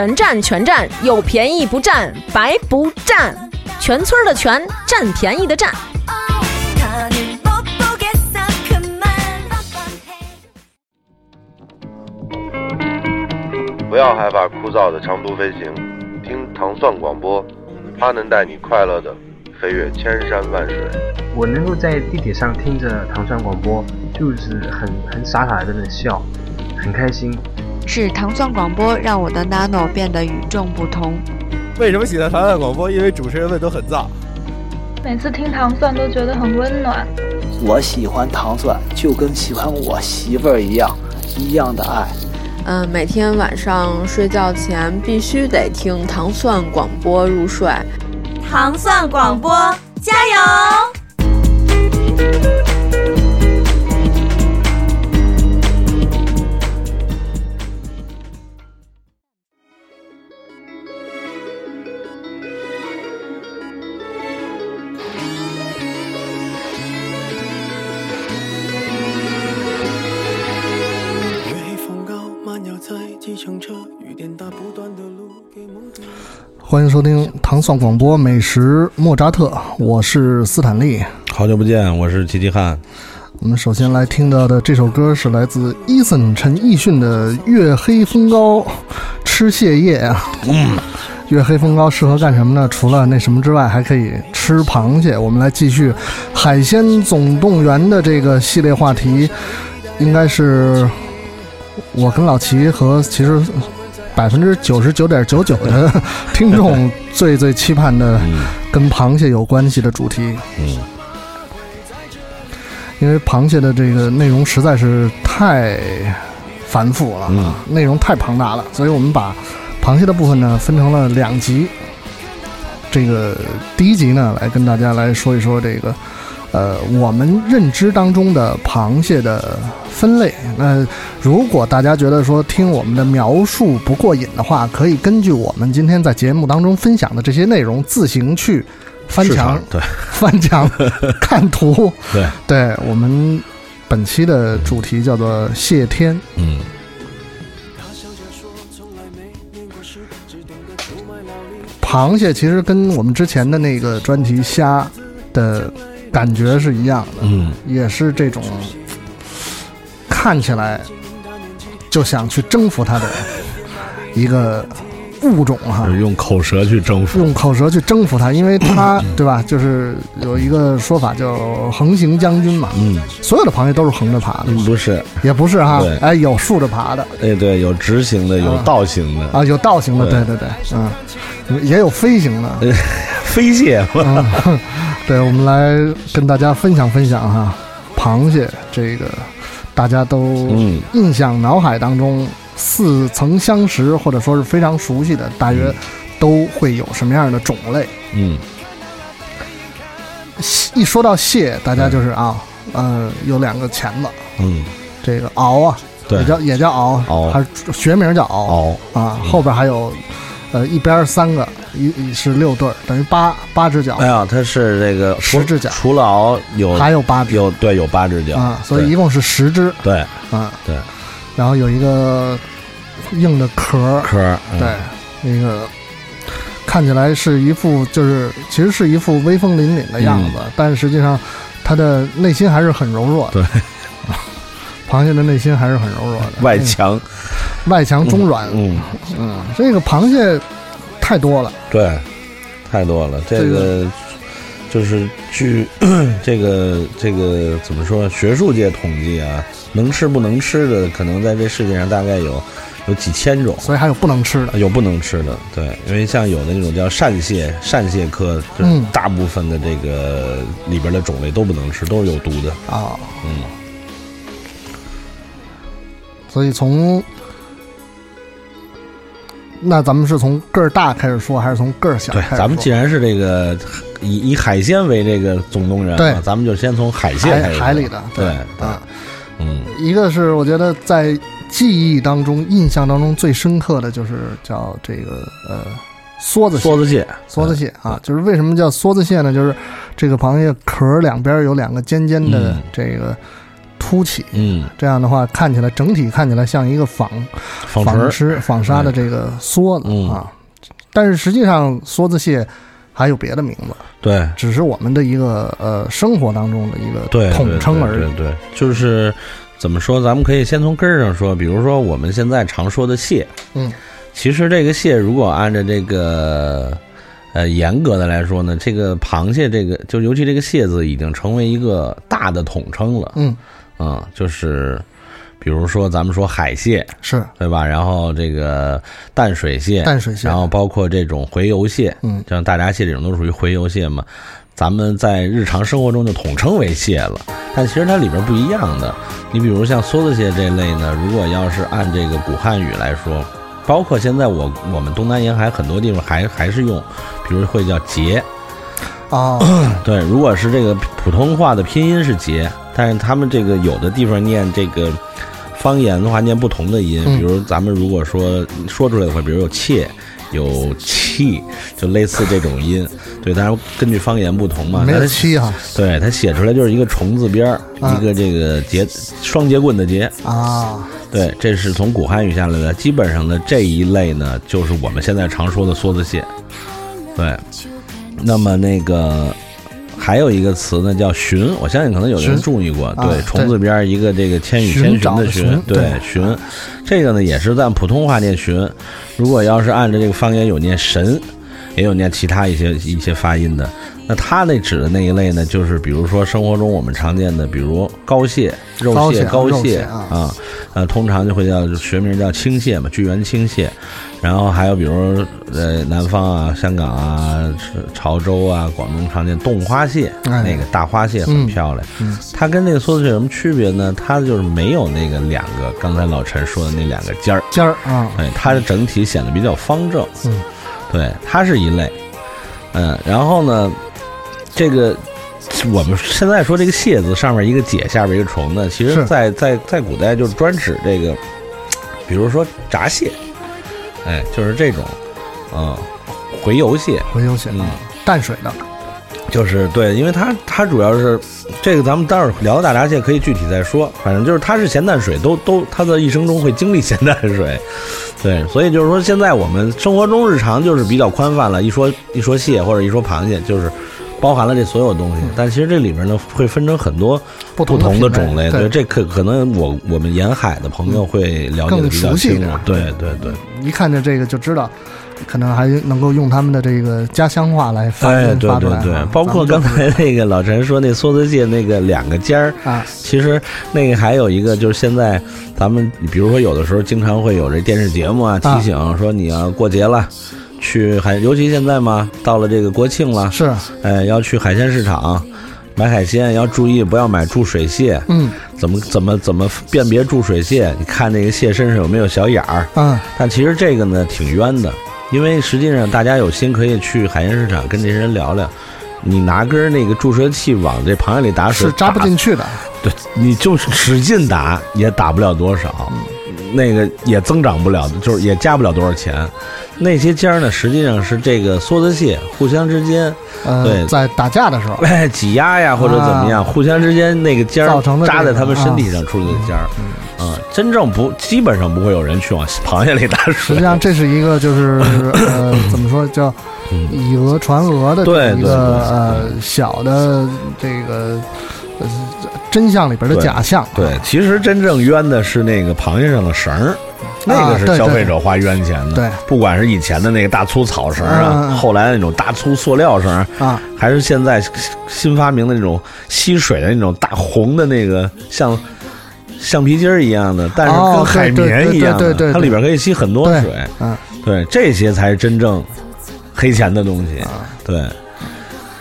全占全占，有便宜不占，白不占，全村的全，占便宜的占。不要害怕枯燥的长途飞行，听糖蒜广播，它能带你快乐的飞越千山万水。我能够在地铁上听着糖蒜广播，就是很很傻傻的在那笑，很开心。是糖蒜广播让我的 nano 变得与众不同。为什么喜欢糖蒜广播？因为主持人们都很燥。每次听糖蒜都觉得很温暖。我喜欢糖蒜，就跟喜欢我媳妇儿一样，一样的爱。嗯，每天晚上睡觉前必须得听糖蒜广播入睡。糖蒜广播，加油！欢迎收听糖蒜广播美食莫扎特，我是斯坦利。好久不见，我是齐齐汉。我们首先来听到的这首歌是来自伊森陈奕迅的《月黑风高吃蟹叶》啊。嗯，月黑风高适合干什么呢？除了那什么之外，还可以吃螃蟹。我们来继续海鲜总动员的这个系列话题，应该是我跟老齐和其实。百分之九十九点九九的听众最最期盼的跟螃蟹有关系的主题，嗯，因为螃蟹的这个内容实在是太繁复了，嗯，内容太庞大了，所以我们把螃蟹的部分呢分成了两集。这个第一集呢，来跟大家来说一说这个。呃，我们认知当中的螃蟹的分类，那如果大家觉得说听我们的描述不过瘾的话，可以根据我们今天在节目当中分享的这些内容自行去翻墙，对，翻墙 看图，对，对我们本期的主题叫做蟹天，嗯，螃蟹其实跟我们之前的那个专题虾的。感觉是一样的，嗯，也是这种看起来就想去征服它的 一个物种哈，用口舌去征服，用口舌去征服它，因为它对吧？就是有一个说法叫横行将军嘛，嗯，所有的螃蟹都是横着爬的，不是，也不是哈，哎，有竖着爬的，哎，对，有直行的，有倒行的。啊，有倒行的，对。对对，嗯，也有飞行的，飞蟹。对，我们来跟大家分享分享哈，螃蟹这个大家都印象脑海当中似曾相识或者说是非常熟悉的，大约都会有什么样的种类？嗯，一说到蟹，大家就是啊，呃，有两个钳子，嗯，这个螯啊，也叫也叫螯，螯。还是学名叫螯啊，后边还有。呃，一边三个，一是六对儿，等于八八只脚。哎呀，它是这个十只脚，除了螯有还有八只，有对有八只脚啊，所以一共是十只。对，啊对，然后有一个硬的壳壳对，那个看起来是一副就是其实是一副威风凛凛的样子，但实际上它的内心还是很柔弱的。对，螃蟹的内心还是很柔弱的，外强。外强中软，嗯嗯，这个螃蟹太多了，对，太多了。这个就是据 这个这个怎么说？学术界统计啊，能吃不能吃的，可能在这世界上大概有有几千种，所以还有不能吃的，有不能吃的。对，因为像有的那种叫扇蟹，扇蟹科，就是大部分的这个里边的种类都不能吃，都是有毒的啊。嗯，所以从那咱们是从个儿大开始说，还是从个儿小对开始，说？咱们既然是这个以以海鲜为这个总动员，对咱们就先从海鲜海开始海里的对对啊，嗯，一个是我觉得在记忆当中、印象当中最深刻的就是叫这个呃梭子梭子蟹，梭子蟹啊，就是为什么叫梭子蟹呢？就是这个螃蟹壳儿两边有两个尖尖的嗯这个凸起，嗯，这样的话看起来整体看起来像一个纺纺织纺纱的这个梭子嗯。啊，但是实际上梭子蟹还有别的名字，对，只是我们的一个呃生活当中的一个统称而已。对对。对，就是怎么说？咱们可以先从根儿上说，比如说我们现在常说的蟹，嗯，其实这个蟹如果按照这个呃严格的来说呢，这个螃蟹这个就尤其这个蟹字已经成为一个大的统称了，嗯嗯，就是。比如说，咱们说海蟹是对吧？然后这个淡水蟹，淡水蟹然后包括这种洄游蟹，嗯，像大闸蟹这种都属于洄游蟹嘛。咱们在日常生活中就统称为蟹了，但其实它里边不一样的。你比如像梭子蟹这类呢，如果要是按这个古汉语来说，包括现在我我们东南沿海很多地方还还是用，比如会叫节，哦，对，如果是这个普通话的拼音是节，但是他们这个有的地方念这个方言的话念不同的音，嗯比如咱们如果说说出来的话，比如有切。有气，就类似这种音，对，当然根据方言不同嘛。没有它七哈对，它写出来就是一个虫字边儿，啊一个这个节双节棍的节，啊，对，这是从古汉语下来的。基本上呢，这一类呢，就是我们现在常说的梭子蟹。对，那么那个还有一个词呢，叫寻。我相信可能有人注意过，对，啊虫字边一个这个千与千寻寻的寻对寻。这个呢，也是按普通话念寻。如果要是按照这个方言，有念神，也有念其他一些一些发音的。那他那指的那一类呢，就是比如说生活中我们常见的，比如膏蟹、肉蟹蟹、膏蟹啊啊，呃，通常就会叫学名叫青蟹嘛，巨源青蟹。然后还有比如呃南方啊、香港啊、潮州啊、广东常见冻花蟹，哎那个大花蟹很嗯漂亮。嗯它跟那个梭子蟹有什么区别呢？它就是没有那个两个刚才老陈说的那两个尖儿，尖儿啊，哎，它的整体显得比较方正。嗯，对，它是一类。嗯，然后呢，这个我们现在说这个蟹字上面一个解，下边一个虫呢，其实是。在在在古代就是专指这个，比如说闸蟹，哎，就是这种，嗯，洄游蟹，洄游蟹嗯。啊，淡水的，就是对，因为它它主要是这个，咱们待会儿聊大闸蟹可以具体再说。反正就是它是咸淡水，都都它的一生中会经历咸淡水，对，所以就是说现在我们生活中日常就是比较宽泛了，一说一说蟹或者一说螃蟹，就是包含了这所有东西。但其实这里面呢会分成很多不同同的种类，对这可可能我我们沿海的朋友会了解的比较清楚。对对对。一看见这个就知道，可能还能够用他们的这个家乡话来发哎，音对对对发出来啊，包括刚才那个老陈说那梭子蟹那个两个尖儿啊，其实那个还有一个就是现在咱们比如说有的时候经常会有这电视节目啊提醒说你要过节了。去海，尤其现在嘛，到了这个国庆了，是，哎，要去海鲜市场买海鲜，要注意不要买注水蟹。嗯，怎么怎么怎么辨别注水蟹？你看那个蟹身上有没有小眼儿？嗯，但其实这个呢挺冤的，因为实际上大家有心可以去海鲜市场跟这些人聊聊。你拿根那个注射器往这螃蟹里打水，是扎不进去的。对，你就使劲打也打不了多少，那个也增长不了，就是也加不了多少钱。那些尖儿呢，实际上是这个梭子蟹互相之间，呃，对，在打架的时候，哎，挤压呀或者怎么样，啊互相之间那个尖儿扎在他们身体啊上出来的尖儿，啊，真正不基本上不会有人去往螃蟹里打水。实际上这是一个就是 呃怎么说叫以讹传讹的一个呃小的这个呃真相里边的假象。对，其实真正冤的是那个螃蟹上的绳儿。那个是消费者花冤钱的，对，不管是以前的那个大粗草绳啊，后来的那种大粗塑料绳啊，还是现在新发明的那种吸水的那种大红的那个像橡皮筋儿一样的，但是跟海绵一样的，它里边可以吸很多水，嗯，对，这些才是真正黑钱的东西，对。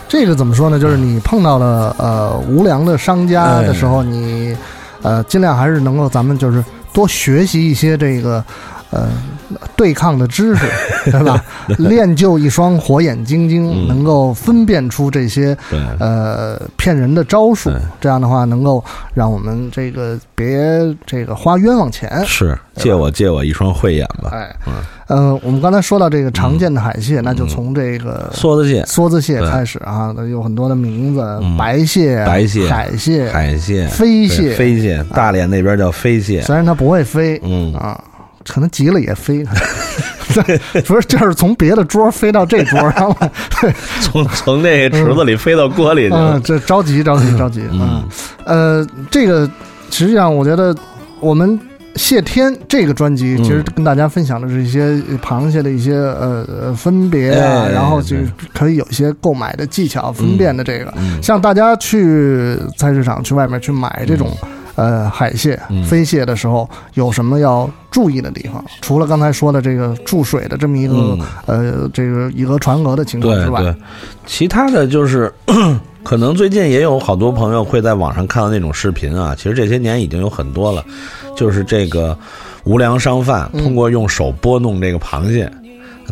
这个怎么说呢？就是你碰到了呃无良的商家的时候，哎。你呃尽量还是能够咱们就是多学习一些这个呃对抗的知识，对吧？练就一双火眼金睛，能够分辨出这些呃骗人的招数。这样的话，能够让我们这个别这个花冤枉钱。是借我借我一双慧眼吧。哎，嗯，我们刚才说到这个常见的海蟹，那就从这个梭子蟹、梭子蟹开始啊，有很多的名字，白蟹、白蟹、海蟹、海蟹、飞蟹、飞蟹，大连那边叫飞蟹。虽然它不会飞，嗯。啊。可能急了也飞，对不是，就是从别的桌飞到这桌上了，从从那池子里飞到锅里去了，这着急着急着急啊！呃，这个实际上我觉得我们谢天这个专辑其实跟大家分享的是一些螃蟹的一些呃分别啊，然后就可以有一些购买的技巧分辨的这个，像大家去菜市场去外面去买这种。呃，海蟹、飞蟹的时候有什么要注意的地方？除了刚才说的这个注水的这么一个呃，这个以讹传讹的情况之外，其他的就是 可能最近也有好多朋友会在网上看到那种视频啊。其实这些年已经有很多了，就是这个无良商贩通过用手拨弄这个螃蟹。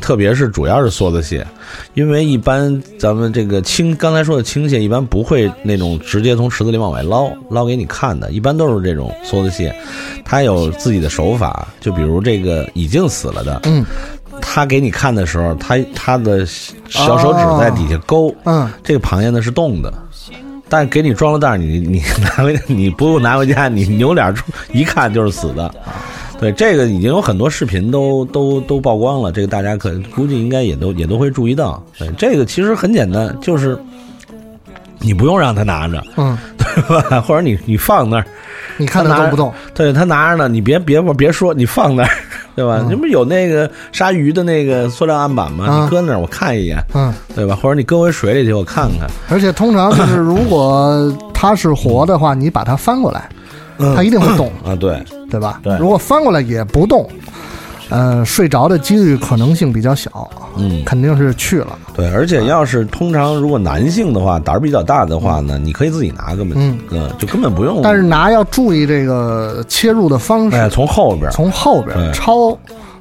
特别是主要是梭子蟹，因为一般咱们这个青刚才说的青蟹一般不会那种直接从池子里往外捞捞给你看的，一般都是这种梭子蟹，它有自己的手法，就比如这个已经死了的，嗯，他给你看的时候，他他的小手指在底下勾，嗯，这个螃蟹呢是动的，但是给你装了袋，你你拿回你不用拿回家，你扭脸出一看就是死的。对这个已经有很多视频都都都曝光了，这个大家可估计应该也都也都会注意到。对这个其实很简单，就是你不用让他拿着，嗯，对吧？或者你你放那儿，你看他动不动？对他拿着呢，你别别别说，你放那儿，对吧？你不有那个鲨鱼的那个塑料案板吗？你搁那儿我看一眼，嗯，对吧？或者你搁回水里去我看看。而且通常就是如果它是活的话，你把它翻过来。它一定会动啊，对对吧？对，如果翻过来也不动，呃，睡着的几率可能性比较小，嗯，肯定是去了。对，而且要是通常如果男性的话，胆儿比较大的话呢，你可以自己拿，根本嗯，就根本不用。但是拿要注意这个切入的方式，哎，从后边，从后边抄。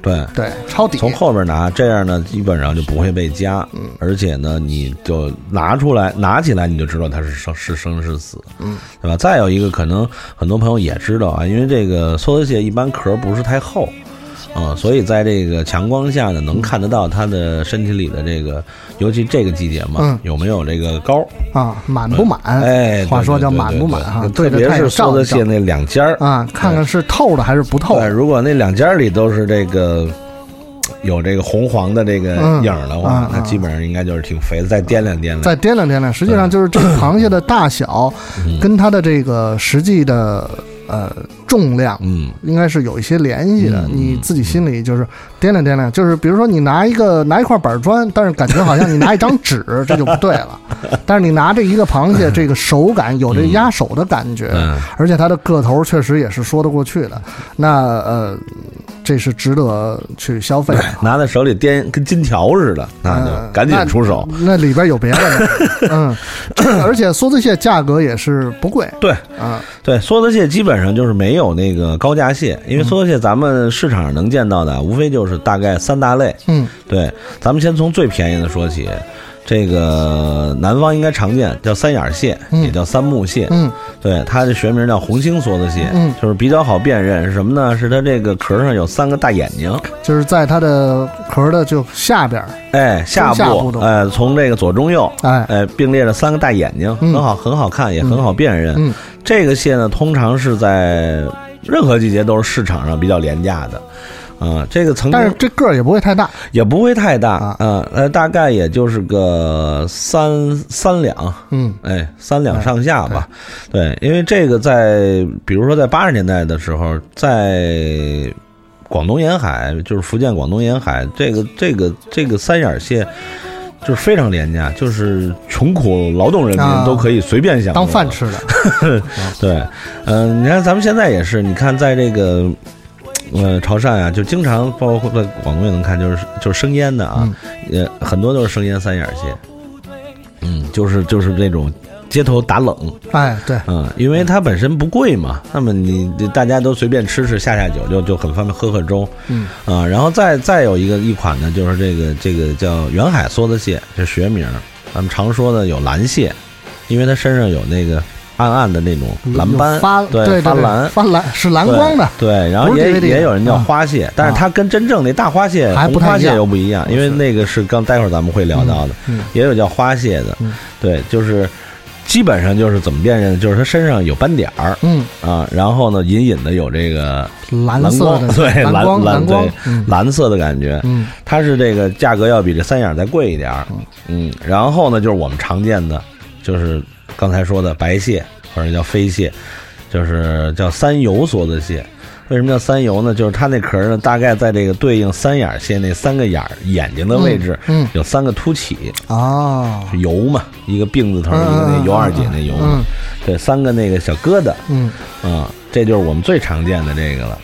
对。对，抄底。从后边拿，这样呢，基本上就不会被夹，嗯，而且呢，你就拿出来，拿起来你就知道它是生是生是死，嗯，对吧？再有一个，可能很多朋友也知道啊，因为这个梭子蟹一般壳不是太厚。啊，所以在这个强光下呢，能看得到它的身体里的这个，尤其这个季节嘛，有没有这个膏啊，满不满？哎，话说叫满不满哈，特别是梭子蟹那两尖儿啊，看看是透的还是不透。如果那两尖儿里都是这个有这个红黄的这个影儿的话，那基本上应该就是挺肥的。再掂量掂量，再掂量掂量，实际上就是这个螃蟹的大小跟它的这个实际的。呃，重量，嗯，应该是有一些联系的。你自己心里就是掂量掂量，就是比如说你拿一个拿一块板砖，但是感觉好像你拿一张纸，这就不对了。但是你拿着一个螃蟹，这个手感有这压手的感觉，而且它的个头确实也是说得过去的。那呃，这是值得去消费。拿在手里掂跟金条似的，那就赶紧出手。那里边有别的，嗯，而且梭子蟹价格也是不贵。对，啊，对，梭子蟹基本。基本上就是没有那个高价蟹，因为梭子蟹咱们市场上能见到的，无非就是大概三大类。嗯，对，咱们先从最便宜的说起。这个南方应该常见，叫三眼蟹，也叫三目蟹。嗯，对，它的学名叫红星梭子蟹。嗯，就是比较好辨认，是什么呢？是它这个壳上有三个大眼睛，就是在它的壳的就下边，哎，下部，哎，从这个左中右，哎，哎，并列着三个大眼睛，很好，很好看，也很好辨认。嗯，这个蟹呢，通常是在任何季节都是市场上比较廉价的。啊，这个曾经，但是这个儿也不会太大，也不会太大啊，呃，大概也就是个三三两，嗯，哎，三两上下吧。对，因为这个在，比如说在八十年代的时候，在广东沿海，就是福建广东沿海，这个这个这个三眼蟹就是非常廉价，就是穷苦劳动人民都可以随便享当饭吃的。对，嗯，你看咱们现在也是，你看在这个。呃，潮汕啊，就经常包括在广东也能看，就是就是生腌的啊，也很多都是生腌三眼蟹，嗯，就是就是这种街头打冷。哎，对，嗯，因为它本身不贵嘛，那么你大家都随便吃吃下下酒就就很方便，喝喝粥。嗯啊，然后再再有一个一款呢，就是这个这个叫远海梭子蟹，这学名，咱们常说的有蓝蟹，因为它身上有那个。暗暗的那种蓝斑，发对发蓝，发蓝是蓝光的，对，然后也也有人叫花蟹，但是它跟真正那大花蟹、红花蟹又不一样，因为那个是刚待会儿咱们会聊到的，也有叫花蟹的，对，就是基本上就是怎么辨认，就是它身上有斑点儿，嗯。啊，然后呢，隐隐的有这个蓝色的，对，蓝蓝对蓝色的感觉，嗯，它是这个价格要比这三眼再贵一点儿，嗯，然后呢，就是我们常见的，就是刚才说的白蟹。或者叫飞蟹，就是叫三游梭子蟹。为什么叫三游呢？就是它那壳呢，大概在这个对应三眼蟹那三个眼眼睛的位置，嗯，有三个凸起啊，游嘛，一个病字头，一个那尤二姐那游嘛，对，三个那个小疙瘩，嗯，啊，这就是我们最常见的这个了。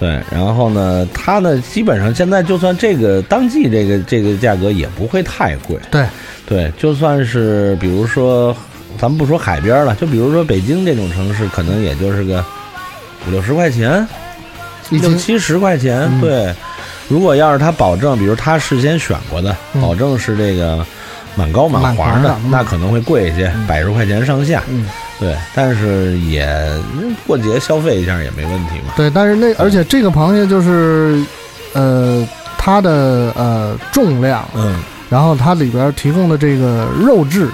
对，然后呢，它呢，基本上现在就算这个当季这个这个价格也不会太贵。对，对，就算是比如说。咱们不说海边了，就比如说北京这种城市，可能也就是个五六十块钱，六七十块钱。对，如果要是他保证，比如他事先选过的，保证是这个满高满黄的，那可能会贵一些，百十块钱上下。嗯，对，但是也过节消费一下也没问题嘛。对，但是那而且这个螃蟹就是，呃，它的呃重量，嗯，然后它里边提供的这个肉质。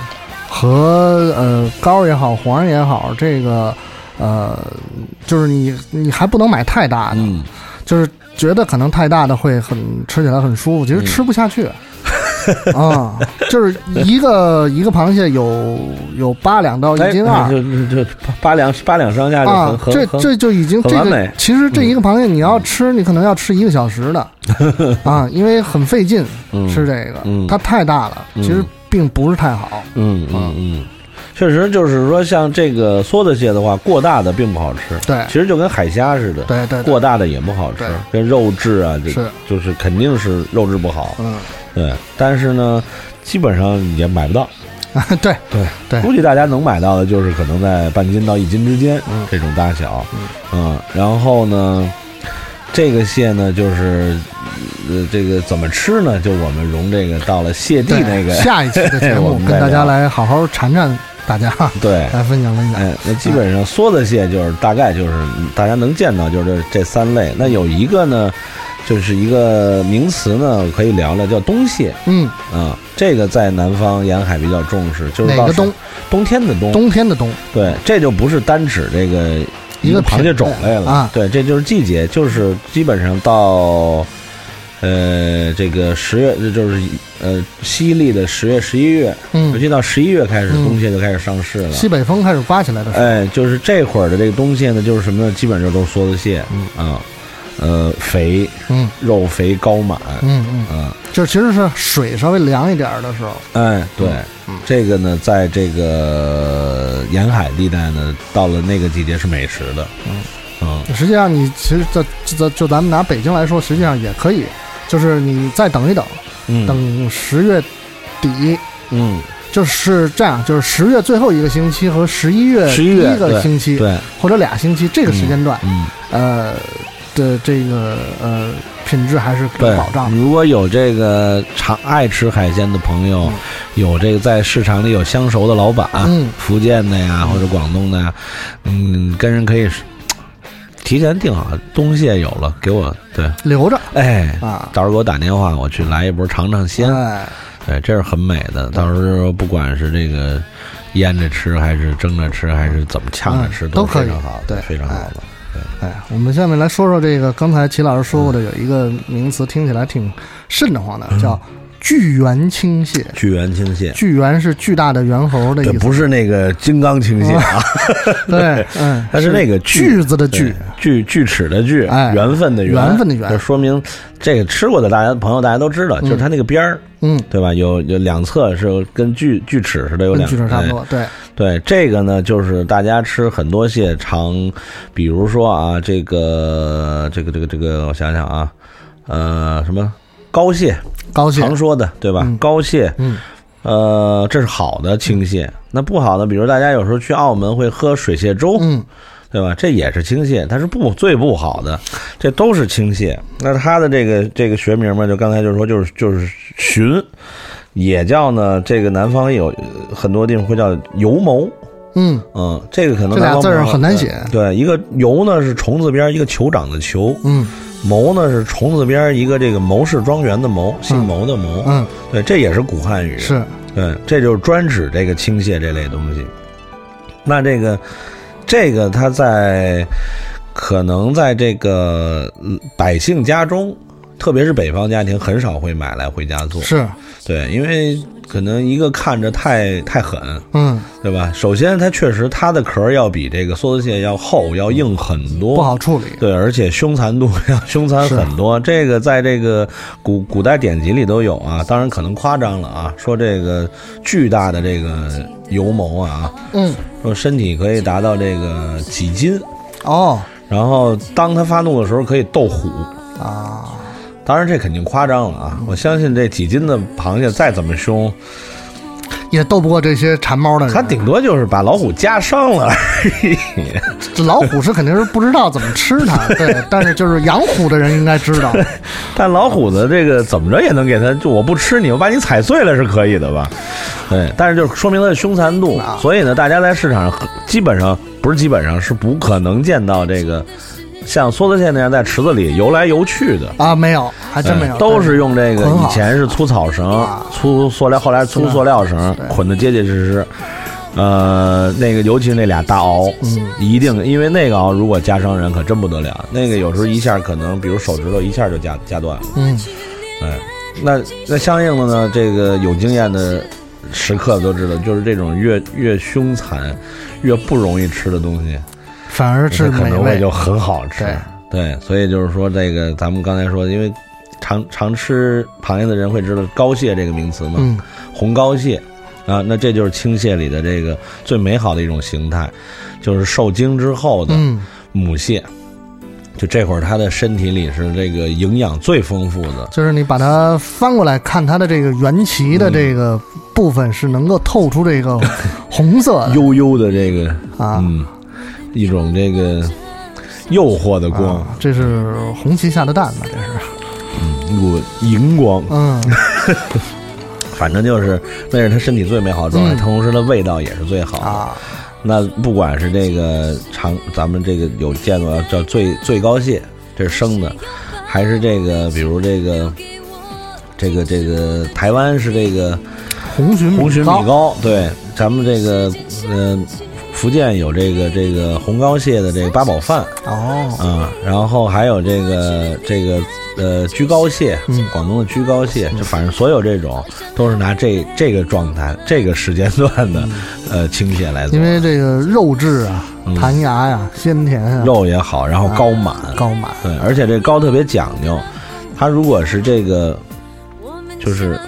和呃膏也好，黄也好，这个呃，就是你你还不能买太大的，就是觉得可能太大的会很吃起来很舒服，其实吃不下去。啊。就是一个一个螃蟹有有八两到一斤二，就就八两八两上下啊，这这就已经这个其实这一个螃蟹你要吃，你可能要吃一个小时的。啊，因为很费劲吃这个，它太大了，其实。并不是太好，嗯嗯嗯，确实就是说，像这个梭子蟹的话，过大的并不好吃。对，其实就跟海虾似的，对对，过大的也不好吃，跟肉质啊，是。就是肯定是肉质不好。嗯，对，但是呢，基本上也买不到。对对。对，估计大家能买到的就是可能在半斤到一斤之间这种大小。嗯，然后呢，这个蟹呢就是。呃，这个怎么吃呢？就我们融这个到了谢帝那个下一期的 节目，跟大家来好好缠缠，大家对来分享分享。哎，那基本上梭子蟹就是大概就是大家能见到就是这三类。那有一个呢，就是一个名词呢，可以聊聊，叫冬蟹。嗯啊，这个在南方沿海比较重视，就是哪个冬？冬天的冬。冬天的冬。对，这就不是单指这个一个螃蟹种类了啊。对，这就是季节，就是基本上到。呃，这个十月就是呃，西历的十月、十一月，嗯，尤其到十一月开始，冬蟹就开始上市了。西北风开始刮起来的时候，哎，就是这会儿的这个冬蟹呢，就是什么呢？基本上都是梭子蟹，嗯。啊，呃，肥，嗯，肉肥高满，嗯嗯。啊，就其实是水稍微凉一点的时候，哎，对，这个呢，在这个沿海地带呢，到了那个季节是美食的，嗯。嗯，实际上你其实在在就咱们拿北京来说，实际上也可以。就是你再等一等，等十月底，嗯，就是这样，就是十月最后一个星期和十一月第一个星期，对，或者俩星期这个时间段，嗯，呃的这个呃品质还是有保障。如果有这个常爱吃海鲜的朋友，有这个在市场里有相熟的老板，嗯，福建的呀或者广东的呀，嗯，跟人可以。提前订好，东西也有了，给我对。留着，哎啊，到时候给我打电话，我去来一波尝尝鲜，哎，对，这是很美的。到时候不管是这个腌着吃，还是蒸着吃，还是怎么呛着吃，都非常好，对，非常好的。对，哎，我们下面来说说这个，刚才齐老师说过的，有一个名词听起来挺瘆得慌的，叫。巨猿青蟹，巨猿青蟹，巨猿是巨大的猿猴的意思，不是那个金刚青蟹啊。对，嗯，它是那个锯子的锯，锯锯齿的巨，缘分的缘。分的缘，就说明这个吃过的大家朋友大家都知道，就是它那个边儿，嗯，对吧？有有两侧是跟锯锯齿似的，有两巨齿差不多，对。对。这个呢，就是大家吃很多蟹常，比如说啊，这个这个这个这个，我想想啊，呃，什么膏蟹。高蟹常说的对吧？高蟹，嗯，呃，这是好的倾泻。那不好的，比如大家有时候去澳门会喝水蟹粥，嗯，对吧？这也是倾泻，它是不最不好的，这都是倾泻。那它的这个这个学名嘛，就刚才就是说，就是就是鲟，也叫呢，这个南方有很多地方会叫油谋。嗯嗯，这个可能这俩字儿很难写。对，一个油呢是虫字边一个酋长的酋，嗯，谋呢是虫字边一个这个谋氏庄园的谋，姓谋的谋，嗯，对，这也是古汉语，是，对，这就是专指这个倾泻这类东西。那这个这个它在可能在这个百姓家中，特别是北方家庭，很少会买来回家做，是对，因为。可能一个看着太太狠，嗯，对吧？首先，它确实它的壳要比这个梭子蟹要厚，要硬很多，不好处理。对，而且凶残度要凶残很多。这个在这个古古代典籍里都有啊，当然可能夸张了啊。说这个巨大的这个油谋啊，嗯，说身体可以达到这个几斤哦，然后当它发怒的时候可以斗虎啊。当然，这肯定夸张了啊！我相信这几斤的螃蟹再怎么凶，也斗不过这些馋猫的人。他顶多就是把老虎夹伤了而已。这老虎是肯定是不知道怎么吃它，对。但是就是养虎的人应该知道。但老虎的这个怎么着也能给它，就我不吃你，我把你踩碎了是可以的吧？对。但是就是说明它的凶残度，所以呢，大家在市场上基本上不是基本上是不可能见到这个。像梭子蟹那样在池子里游来游去的啊，没有，还真没有，都是用这个以前是粗草绳、粗塑料，后来粗塑料绳捆得结结实实。呃，那个尤其是那俩大螯，嗯，一定，因为那个螯如果夹伤人可真不得了，那个有时候一下可能，比如手指头一下就夹夹断了。嗯，哎，那那相应的呢，这个有经验的食客都知道，就是这种越越凶残、越不容易吃的东西。反而是可能会就很好吃，对，所以就是说，这个咱们刚才说，因为常常吃螃蟹的人会知道膏蟹这个名词嘛，嗯，红膏蟹。啊，那这就是青蟹里的这个最美好的一种形态，就是受精之后的母蟹，就这会儿它的身体里是这个营养最丰富的，就是你把它翻过来看，它的这个圆鳍的这个部分是能够透出这个红色 悠悠的这个啊。一种这个诱惑的光，这是红旗下的蛋吧？这是，嗯，一股荧光，嗯，反正就是那是他身体最美好的状态，同时它味道也是最好的。那不管是这个长，咱们这个有见过叫最最高蟹，这是生的，还是这个比如这个这个这个台湾是这个红鲟红鲟米糕，对，咱们这个嗯。福建有这个这个红膏蟹的这个八宝饭哦，啊，然后还有这个这个呃居高蟹，嗯，广东的居高蟹，就反正所有这种都是拿这这个状态、这个时间段的呃青蟹来做，因为这个肉质啊、弹牙呀、鲜甜啊，肉也好，然后膏满高满，对，而且这膏特别讲究，它如果是这个就是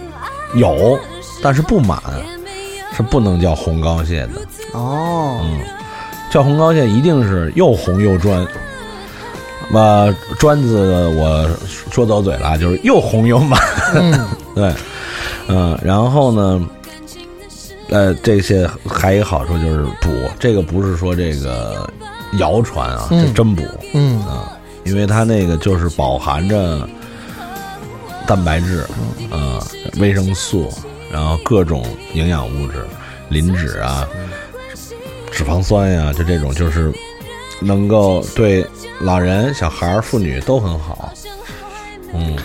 有，但是不满，是不能叫红膏蟹的。哦，嗯，叫红膏蟹一定是又红又专，把专字我说走嘴了，就是又红又满，对，嗯，然后呢，呃，这些还有一个好处就是补，这个不是说这个谣传啊，这真补，嗯。啊，因为它那个就是饱含着蛋白质，啊，维生素，然后各种营养物质，磷脂啊。脂肪酸呀，就这种就是能够对老人、小孩、妇女都很好。嗯，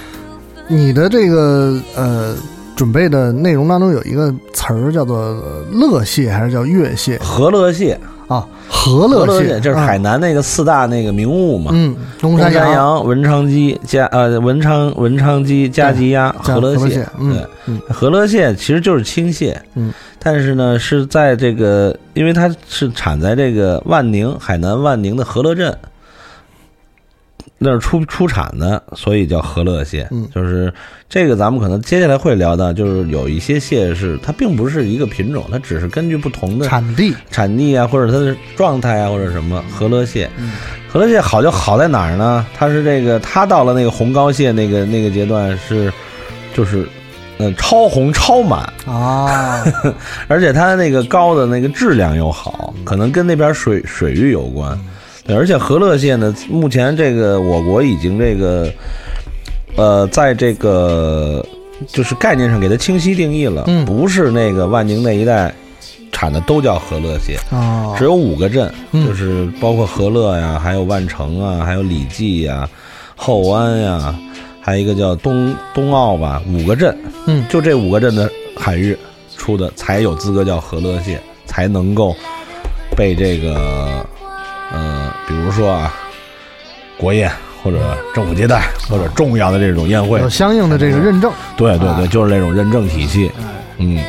你的这个呃准备的内容当中有一个词儿叫做“乐蟹”还是叫“月蟹”？和乐蟹啊，和乐蟹，这是海南那个四大那个名物嘛。嗯，东山羊、文昌鸡、加呃文昌文昌鸡、加吉鸭、和乐蟹。对，和乐蟹其实就是青蟹。嗯。但是呢，是在这个，因为它是产在这个万宁海南万宁的和乐镇，那是出出产的，所以叫和乐蟹。嗯，就是这个，咱们可能接下来会聊到，就是有一些蟹是它并不是一个品种，它只是根据不同的产地、产地啊，或者它的状态啊，或者什么和乐蟹。嗯，和乐蟹好就好在哪儿呢？它是这个，它到了那个红膏蟹那个那个阶段是，就是。嗯，超红超满啊，而且它那个膏的那个质量又好，可能跟那边水水域有关。对，而且和乐蟹呢，目前这个我国已经这个，呃，在这个就是概念上给它清晰定义了，嗯不是那个万宁那一带产的都叫和乐蟹，哦，只有五个镇，嗯就是包括和乐呀，还有万城啊，还有李记呀、后安呀，还有一个叫东东澳吧，五个镇，嗯。就这五个镇的海域出的才有资格叫和乐蟹，才能够被这个呃，比如说啊，国宴或者政府接待或者重要的这种宴会有，相应的这个认证。对对对，啊就是那种认证体系。嗯，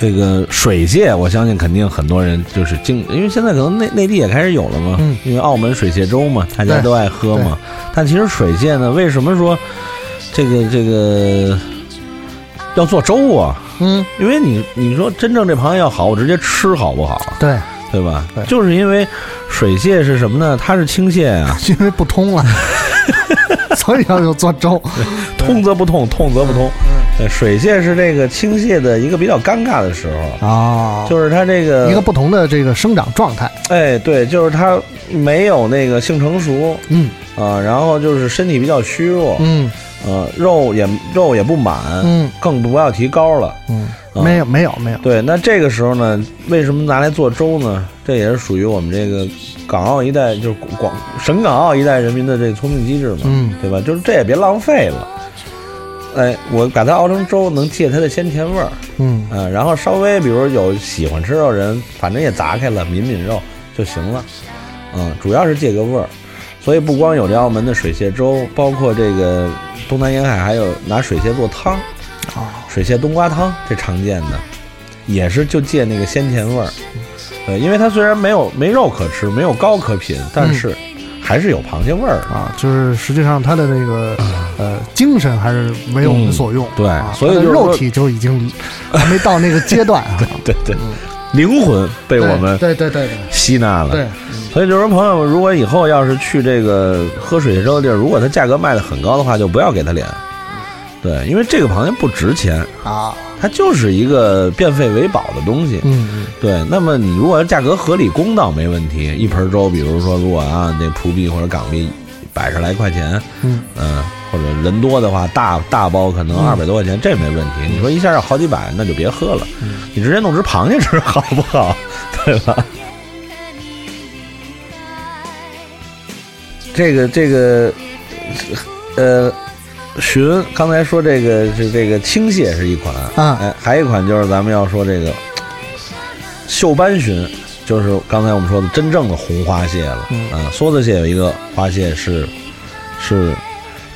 这个水蟹，我相信肯定很多人就是经，因为现在可能内内地也开始有了嘛，嗯因为澳门水蟹粥嘛，大家都爱喝嘛。但其实水蟹呢，为什么说这个这个要做粥啊？嗯，因为你你说真正这螃蟹要好，我直接吃好不好？对，对吧？对。就是因为水蟹是什么呢？它是青蟹啊，因为不通了，所以要有做粥。通则不痛，痛则不通。对，水蟹是这个青蟹的一个比较尴尬的时候，啊，就是它这个一个不同的这个生长状态。哎，对，就是它没有那个性成熟。嗯。啊，然后就是身体比较虚弱，嗯。呃，肉也肉也不满，嗯。更不要提高了。嗯，啊没有没有没有。对，那这个时候呢，为什么拿来做粥呢？这也是属于我们这个港澳一带，就是广省港澳一带人民的这个聪明机制嘛，嗯对吧？就是这也别浪费了。哎，我把它熬成粥，能借它的鲜甜味儿，嗯嗯、然后稍微比如有喜欢吃肉人，反正也砸开了，抿抿肉就行了，嗯，主要是借个味儿。所以不光有这澳门的水蟹粥，包括这个东南沿海还有拿水蟹做汤，啊，水蟹冬瓜汤，这常见的，也是就借那个鲜甜味儿。呃，因为它虽然没有没肉可吃，没有膏可品，但是还是有螃蟹味儿。啊，就是实际上它的那个 呃精神还是为我们所用。嗯对啊所以肉体就已经还没到那个阶段啊。对对，灵魂被我们对对对对吸纳了。对，所以就是说，朋友们，如果以后要是去这个喝水蟹粥的地儿，如果它价格卖的很高的话，就不要给他脸。对，因为这个螃蟹不值钱，啊，它就是一个变废为宝的东西。嗯嗯对，那么你如果价格合理公道没问题，一盆粥，比如说如果啊那葡币或者港币百十来块钱，嗯嗯，或者人多的话，大大包可能嗯二百多块钱，这没问题。你说一下要好几百，那就别喝了，嗯你直接弄只螃蟹吃好不好？对吧？这个这个，呃，鲟刚才说这个是这个青蟹是一款，啊哎，还有一款就是咱们要说这个绣斑鲟，就是刚才我们说的真正的红花蟹了。嗯啊，梭子蟹有一个花蟹是是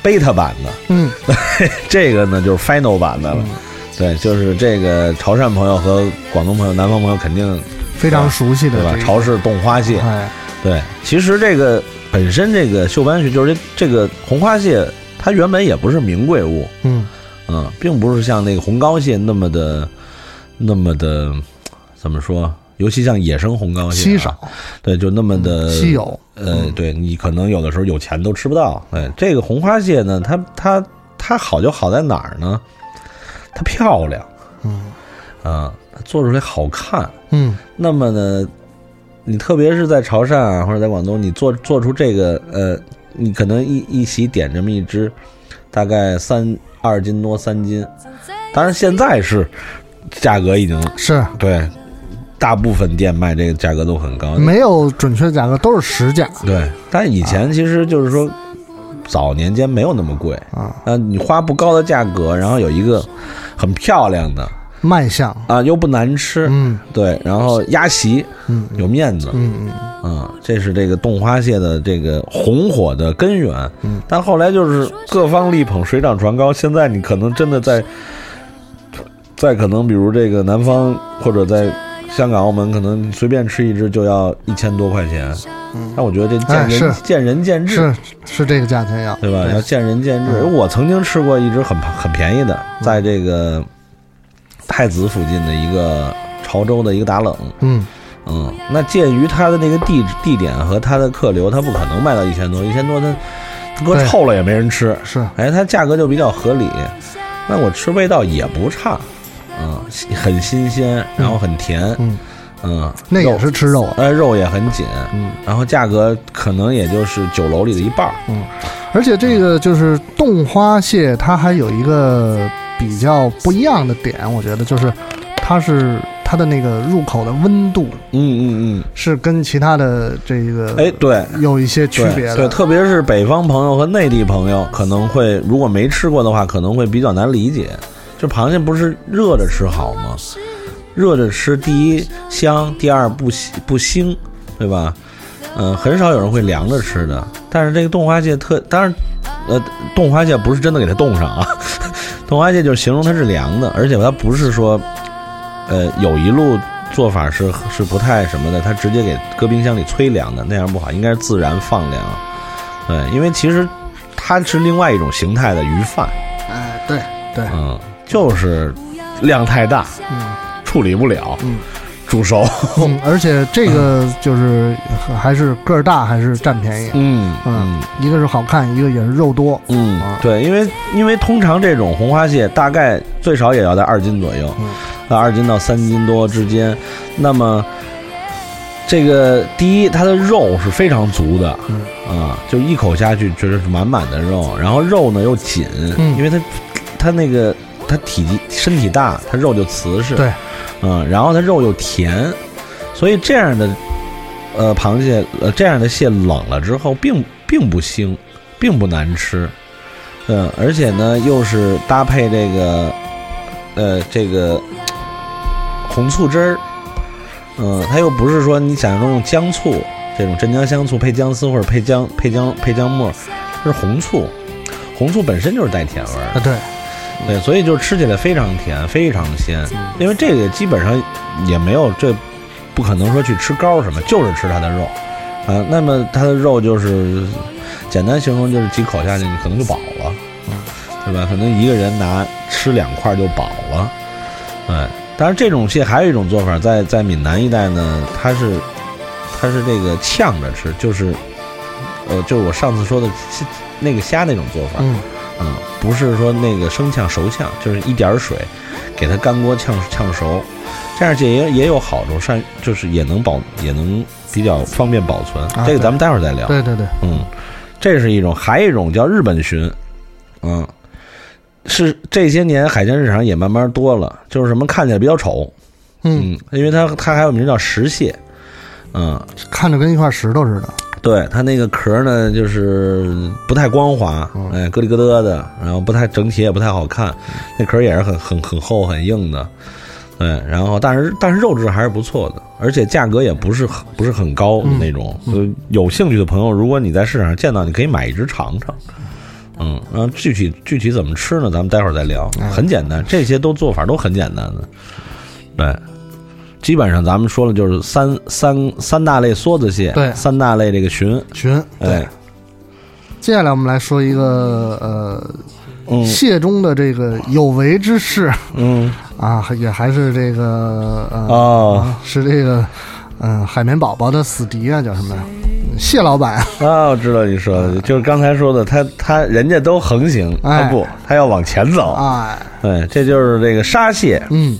贝塔版的，嗯 这个呢就是 final 版的了。嗯对，就是这个潮汕朋友和广东朋友、南方朋友肯定非常熟悉的对吧这？个潮式冻花蟹，哎对，其实这个本身这个绣斑鲟就是这这个红花蟹，它原本也不是名贵物，嗯嗯，并不是像那个红膏蟹那么的那么的怎么说？尤其像野生红膏蟹、啊，稀少，对，就那么的稀有。呃，嗯对你可能有的时候有钱都吃不到。哎，这个红花蟹呢，它它它好就好在哪儿呢？它漂亮，嗯啊，它做出来好看。嗯那么呢，你特别是在潮汕啊，或者在广东，你做做出这个呃，你可能一一起点这么一只，大概三二斤多三斤，当然现在是价格已经是。对，大部分店卖这个价格都很高，没有准确价格，都是实价。对，但以前其实就是说，早年间没有那么贵。啊，那，你花不高的价格，然后有一个很漂亮的卖相。啊，又不难吃，嗯对，然后鸭席嗯有面子，嗯嗯啊，这是这个冻花蟹的这个红火的根源。嗯，但后来就是各方力捧，水涨船高。现在你可能真的在，在可能比如这个南方或者在香港、澳门，可能随便吃一只就要一千多块钱。嗯，但我觉得这见人、见仁见智，是是这个价钱要对吧？要见仁见智。嗯我曾经吃过一只很很便宜的，在这个太子附近的一个潮州的一个打冷。嗯。嗯，那鉴于它的那个地地点和它的客流，它不可能卖到一千多，一千多它搁臭了也没人吃。是，哎，它价格就比较合理，那我吃味道也不差，嗯，很新鲜，然后很甜，嗯嗯，那也是吃肉，哎，肉也很紧，嗯，然后价格可能也就是酒楼里的一半儿，嗯，而且这个就是冻花蟹，它还有一个比较不一样的点，我觉得就是它是。它的那个入口的温度，嗯嗯嗯，是跟其他的这个哎对有一些区别的，对，特别是北方朋友和内地朋友可能会如果没吃过的话，可能会比较难理解。就螃蟹不是热着吃好吗？热着吃，第一香，第二不不腥，对吧？嗯，很少有人会凉着吃的。但是这个冻花蟹特，当然，呃，冻花蟹不是真的给它冻上啊，冻花蟹就是形容它是凉的，而且它不是说。呃，有一路做法是是不太什么的，它直接给搁冰箱里催凉的，那样不好，应该是自然放凉。对，因为其实它是另外一种形态的鱼饭。哎，对对，嗯，就是量太大，嗯，处理不了，嗯，煮熟，嗯，而且这个就是还是个儿大，还是占便宜，嗯嗯，一个是好看，一个也是肉多，嗯，对，因为因为通常这种红花蟹大概最少也要在二斤左右。到二斤到三斤多之间，那么这个第一，它的肉是非常足的，啊，就一口下去觉得是满满的肉，然后肉呢又紧，因为它它那个它体积身体大，它肉就瓷实，对，嗯，然后它肉又甜，所以这样的呃螃蟹呃这样的蟹冷了之后并并不腥，并不难吃，嗯，而且呢又是搭配这个呃这个。红醋汁儿，嗯，它又不是说你想象中用姜醋这种镇江香醋配姜丝或者配姜配姜配姜末，它是红醋，红醋本身就是带甜味儿啊，对，对，所以就是吃起来非常甜，非常鲜。因为这个基本上也没有这不可能说去吃膏什么，就是吃它的肉啊。那么它的肉就是简单形容就是几口下去，你可能就饱了，对吧？可能一个人拿吃两块就饱了，哎。当然，这种蟹还有一种做法，在在闽南一带呢，它是它是这个呛着吃，就是呃，就是我上次说的那个虾那种做法，嗯，不是说那个生呛熟呛，就是一点水给它干锅呛呛熟，这样也也有好处，善就是也能保也能比较方便保存。这个咱们待会儿再聊。对对对，嗯，这是一种，还有一种叫日本鲟，嗯。是这些年海鲜市场也慢慢多了，就是什么看起来比较丑，嗯，因为它它还有名叫石蟹，嗯，看着跟一块石头似的。对，它那个壳呢，就是不太光滑，哎，咯里咯噔的，然后不太整体也不太好看，那壳也是很很很厚很硬的，对，然后但是但是肉质还是不错的，而且价格也不是很不是很高的那种，所以有兴趣的朋友，如果你在市场上见到，你可以买一只尝尝。嗯，然后具体具体怎么吃呢？咱们待会儿再聊。很简单，这些都做法都很简单的。对，基本上咱们说了就是三三三大类梭子蟹，对，三大类这个鲟鲟。对，接下来我们来说一个呃，蟹中的这个有为之事。嗯，啊，也还是这个呃，是这个嗯，海绵宝宝的死敌啊，叫什么？蟹老板。啊，我知道你说的，就是刚才说的，他他人家都横行，他不，他要往前走，哎，对，这就是这个沙蟹，嗯，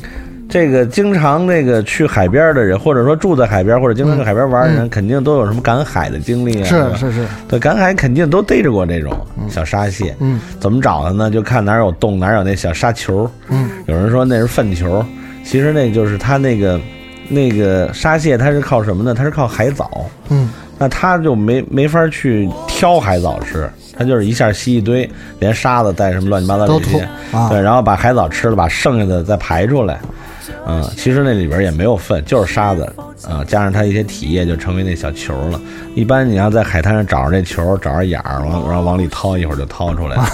这个经常那个去海边的人，或者说住在海边，或者经常去海边玩的人，肯定都有什么赶海的经历啊，是是是，对，赶海肯定都逮着过这种小沙蟹，嗯，怎么找的呢？就看哪有洞，哪有那小沙球，嗯，有人说那是粪球，其实那就是它那个那个沙蟹，它是靠什么呢？它是靠海藻，嗯。那它就没没法去挑海藻吃，它就是一下吸一堆，连沙子带什么乱七八糟这些，对，然后把海藻吃了，把剩下的再排出来，嗯，其实那里边也没有粪，就是沙子，啊，加上它一些体液就成为那小球了。一般你要在海滩上找着这球，找着眼儿，往然后往里掏，一会儿就掏出来了。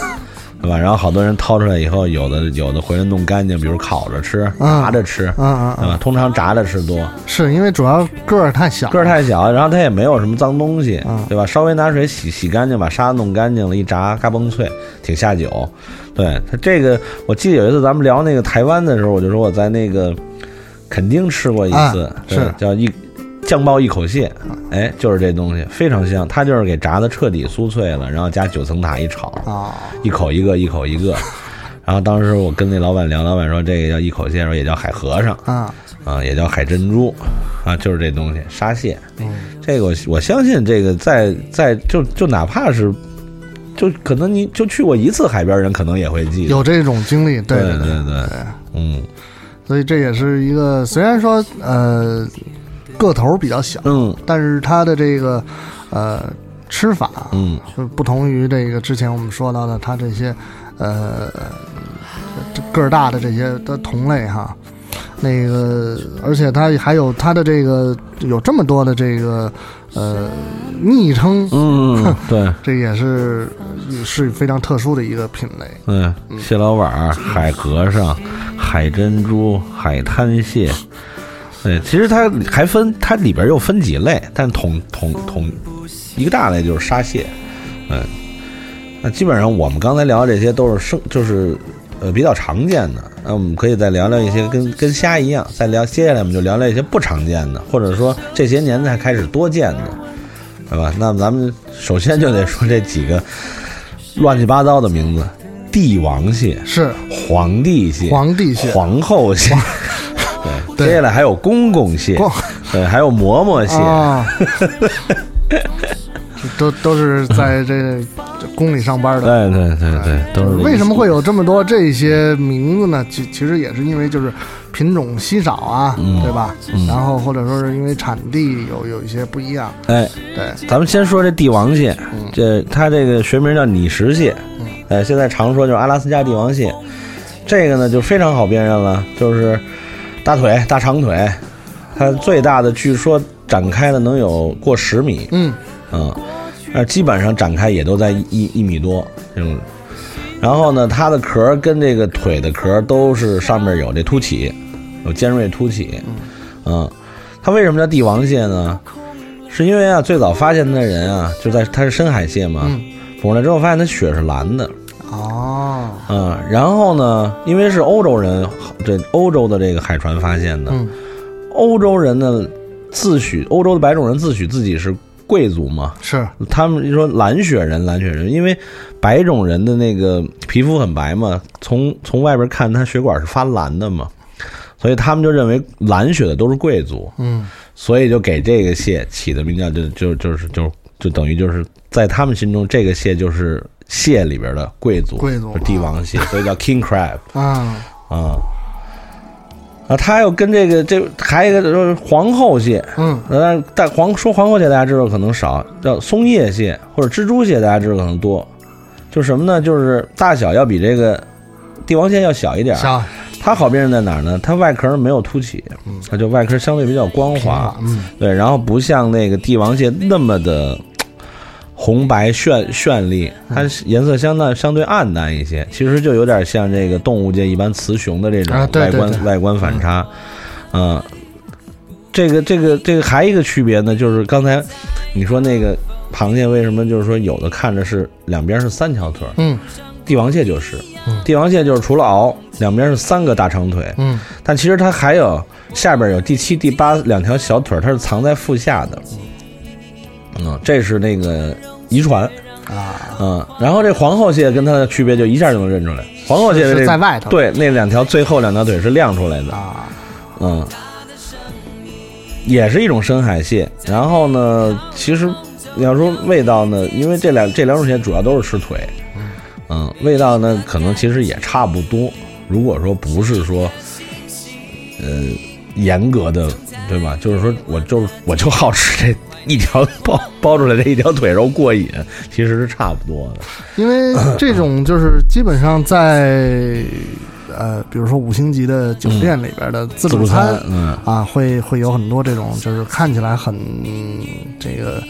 对吧？然后好多人掏出来以后，有的有的回来弄干净，比如烤着吃、炸着吃，嗯嗯，通常炸着吃多，是因为主要个儿太小，个儿太小，然后它也没有什么脏东西，对吧？稍微拿水洗洗干净，把沙子弄干净了，一炸嘎嘣脆，挺下酒。对它这个，我记得有一次咱们聊那个台湾的时候，我就说我在那个垦丁吃过一次，是叫一酱爆一口蟹，哎，就是这东西非常香，它就是给炸的彻底酥脆了，然后加九层塔一炒，啊，一口一个，一口一个。然后当时我跟那老板聊，老板说这个叫一口蟹，说也叫海和尚啊，啊，也叫海珍珠，啊，就是这东西沙蟹。嗯，这个我我相信这个在在就就哪怕是。就可能你就去过一次海边，人可能也会记得有这种经历，对对对对，嗯，所以这也是一个虽然说呃个头比较小，嗯，但是它的这个呃吃法，嗯，就不同于这个之前我们说到的它这些呃个儿大的这些的同类哈。那个，而且它还有它的这个有这么多的这个呃昵称，嗯，对，这也是是非常特殊的一个品类。嗯，蟹老板、海和尚、海珍珠、海滩蟹，对，其实它还分，它里边又分几类，但统统统一个大类就是沙蟹，嗯，那基本上我们刚才聊的这些都是生，就是呃比较常见的。那我们可以再聊聊一些跟跟虾一样，再聊接下来我们就聊聊一些不常见的，或者说这些年才开始多见的，对吧？那咱们首先就得说这几个乱七八糟的名字：帝王蟹是皇帝蟹、皇帝蟹、皇后蟹，对，接下来还有公公蟹，对，还有嬷嬷蟹。都都是在这宫里上班的，对对对对，都是。为什么会有这么多这些名字呢？其其实也是因为就是品种稀少啊，对吧？然后或者说是因为产地有有一些不一样。哎，对，咱们先说这帝王蟹，这它这个学名叫拟石蟹，哎，现在常说就是阿拉斯加帝王蟹。这个呢就非常好辨认了，就是大腿大长腿，它最大的据说展开的能有过十米。嗯。嗯，那基本上展开也都在一一米多这种，然后呢，它的壳跟这个腿的壳都是上面有这凸起，有尖锐凸起。嗯，它为什么叫帝王蟹呢？是因为啊，最早发现的人啊，就在它是深海蟹嘛，捕上来之后发现它血是蓝的。哦。嗯，然后呢，因为是欧洲人，这欧洲的这个海船发现的，欧洲人呢自诩，欧洲的白种人自诩自己是。贵族嘛，是他们说蓝血人，蓝血人，因为白种人的那个皮肤很白嘛，从从外边看他血管是发蓝的嘛，所以他们就认为蓝血的都是贵族，嗯，所以就给这个蟹起的名叫就就就是就就等于就是在他们心中这个蟹就是蟹里边的贵族，贵族帝王蟹，所以叫 king crab 啊 啊。啊，它又跟这个这还有一个就是皇后蟹，嗯，但但皇说皇后蟹大家知道可能少，叫松叶蟹或者蜘蛛蟹大家知道可能多，就什么呢？就是大小要比这个帝王蟹要小一点，小。它好辨认在哪儿呢？它外壳没有凸起，它就外壳相对比较光滑，嗯，对，然后不像那个帝王蟹那么的。红白绚绚丽，它颜色相当相对暗淡一些，其实就有点像这个动物界一般雌雄的这种外观外观反差，嗯，这个这个这个还一个区别呢，就是刚才你说那个螃蟹为什么就是说有的看着是两边是三条腿，嗯，帝王蟹就是，帝王蟹就是除了螯两边是三个大长腿，嗯，但其实它还有下边有第七第八两条小腿，它是藏在腹下的，嗯，这是那个。遗传啊，嗯，然后这皇后蟹跟它的区别就一下就能认出来。皇后蟹是在外头，对，那两条最后两条腿是亮出来的啊，嗯，也是一种深海蟹。然后呢，其实你要说味道呢，因为这两这两种蟹主要都是吃腿，嗯，味道呢可能其实也差不多。如果说不是说，呃，严格的，对吧？就是说我就我就好吃这。一条 包包出来的一条腿肉过瘾，其实是差不多的。因为这种就是基本上在呃，比如说五星级的酒店里边的自助餐，嗯啊，会会有很多这种就是看起来很这个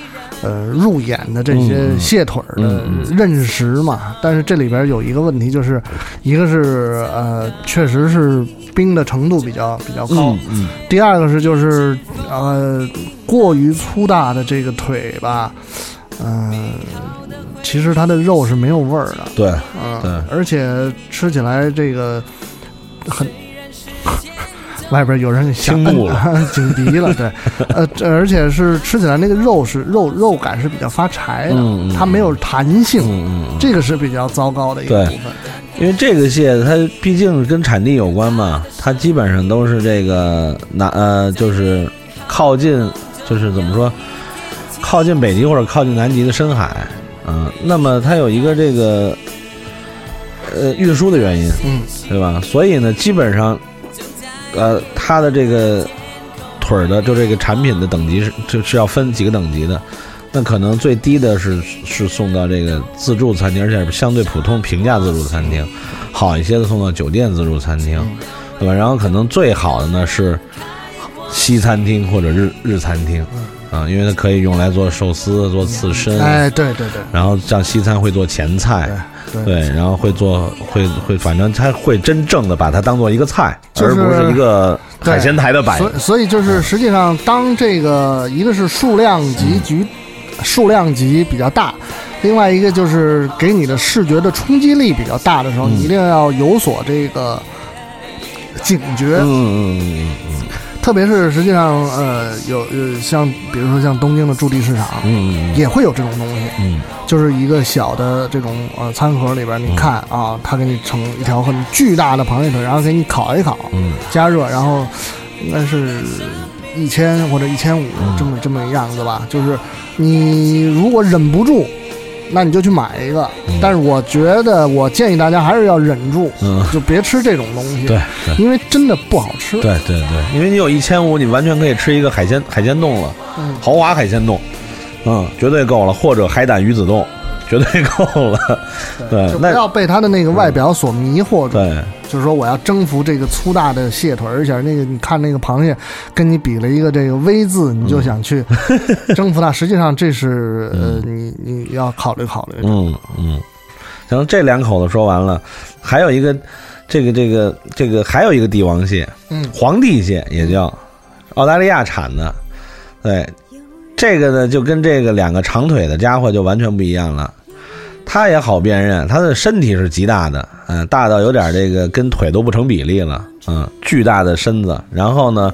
呃入眼的这些蟹腿的认识嘛。但是这里边有一个问题，就是一个是呃，确实是。冰的程度比较比较高，嗯，第二个是就是呃过于粗大的这个腿吧，嗯，其实它的肉是没有味儿的，对，嗯，对，而且吃起来这个很 外边有人想青木了。警笛了，对，呃，而且是吃起来那个肉是肉肉感是比较发柴的，它没有弹性，这个是比较糟糕的一个部分。因为这个蟹它毕竟跟产地有关嘛，它基本上都是这个南呃，就是靠近，就是怎么说，靠近北极或者靠近南极的深海，嗯、那么它有一个这个呃运输的原因，嗯，对吧？所以呢，基本上呃它的这个腿儿的就这个产品的等级是就是要分几个等级的。那可能最低的是是送到这个自助餐厅，而且是相对普通平价自助餐厅，好一些的送到酒店自助餐厅，嗯对吧？然后可能最好的呢是西餐厅或者日日餐厅，啊，因为它可以用来做寿司、做刺身，哎，对对对，然后像西餐会做前菜，对对，然后会做会会，反正它会真正的把它当做一个菜，就是而不是一个海鲜台的摆所以所以就是实际上，当这个一个是数量级局数量级比较大，另外一个就是给你的视觉的冲击力比较大的时候，嗯。你一定要有所这个警觉。嗯嗯嗯嗯特别是实际上，呃，有呃像比如说像东京的驻地市场，嗯嗯也会有这种东西，嗯。就是一个小的这种呃餐盒里边，你看啊，他给你盛一条很巨大的螃蟹腿，然后给你烤一烤，嗯。加热，然后应该是一千或者一千五嗯。这么这么样子吧。就是你如果忍不住，那你就去买一个。但是我觉得，我建议大家还是要忍住，嗯，就别吃这种东西，对对。因为真的不好吃。对对对，因为你有一千五，你完全可以吃一个海鲜海鲜冻了，嗯。豪华海鲜冻，嗯，绝对够了，或者海胆鱼子冻，绝对够了。对就，不那要被他的那个外表所迷惑住。对，就是说我要征服这个粗大的蟹腿，而且那个你看那个螃蟹跟你比了一个这个 V 字，你就想去 征服它。实际上这是呃，你你要考虑考虑。嗯嗯，行，这两口子说完了，还有一个，这个这个这个还有一个帝王蟹，嗯皇帝蟹也叫澳大利亚产的，对，这个呢就跟这个两个长腿的家伙就完全不一样了。它也好辨认，他的身体是极大的，嗯、大到有点这个跟腿都不成比例了，嗯，巨大的身子。然后呢，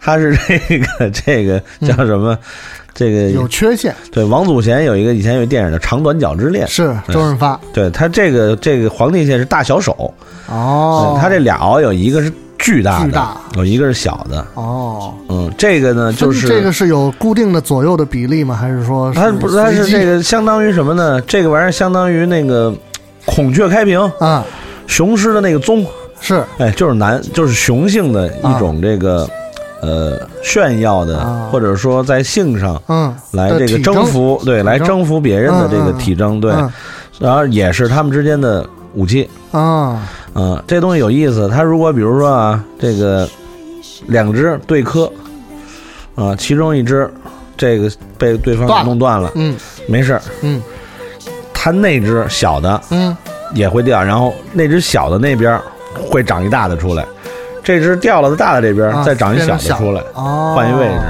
他是这个这个叫什么？这个有缺陷对，王祖贤有一个以前有一电影叫《长短脚之恋》，是周润发对他这个这个皇帝蟹是大小手，哦嗯，他这俩螯有一个是巨大的，巨大。有一个是小的，哦，嗯，这个呢就是这个是有固定的左右的比例吗？还是说它不是它是这个相当于什么呢？这个玩意儿相当于那个孔雀开屏啊，雄狮的那个鬃。是。哎，就是男就是雄性的一种这个。呃，炫耀的，啊。或者说在性上，嗯。来这个征征。服，对，来征。征服别人的这个体征，对。嗯，然后也是他们之间的武器，啊嗯，这东西有意思。它如果比如说啊，这个两只对磕，啊，其中一只这个被对方给弄断了，嗯，没事儿，嗯，它那只小的，嗯，也会掉，然后那只小的那边会长一大的出来，这只掉了的大的这边啊再长一小的出来，哦换一位置。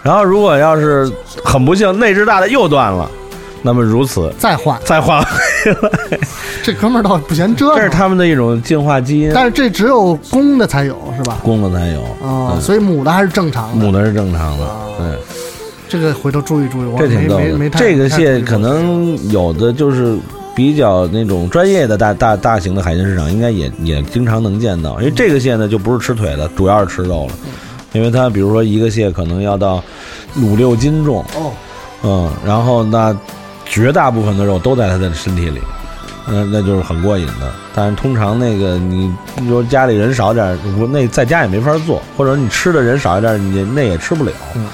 然后如果要是很不幸，那只大的又断了，那么如此再换。再换，这哥们儿倒不嫌折腾，这是他们的一种进化基因，但是这只有公的才有是吧？公的才有。啊，嗯。所以母的还是正常的。母的是正常的，对，这个回头注意注意，我这挺逗的。这个蟹可能有的就是比较那种专业的大大大型的海鲜市场，应该也也经常能见到。因为这个蟹呢就不是吃腿的，主要是吃肉了，因为它比如说一个蟹可能要到五六斤重，哦，嗯，然后那绝大部分的肉都在他的身体里。嗯，那就是很过瘾的，但是通常那个你，你说家里人少点儿，我那在家也没法做，或者你吃的人少一点儿，你那也吃不了。嗯，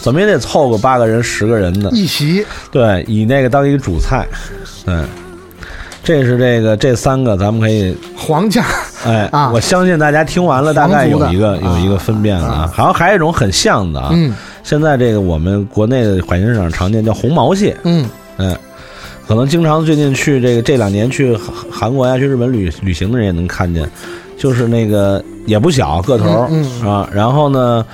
怎么也得凑个八个人、十个人的，一席。对，以那个当一个主菜，嗯，这是这个这三个，咱们可以，皇家。哎，啊。我相信大家听完了，大概有一个有一个分辨了啊。好像还有一种很像的啊，嗯。现在这个我们国内的海鲜市场常见叫红毛蟹，嗯嗯，可能经常最近去这个这两年去韩韩国呀、去日本旅旅行的人也能看见，就是那个也不小个头儿、嗯啊，然后呢，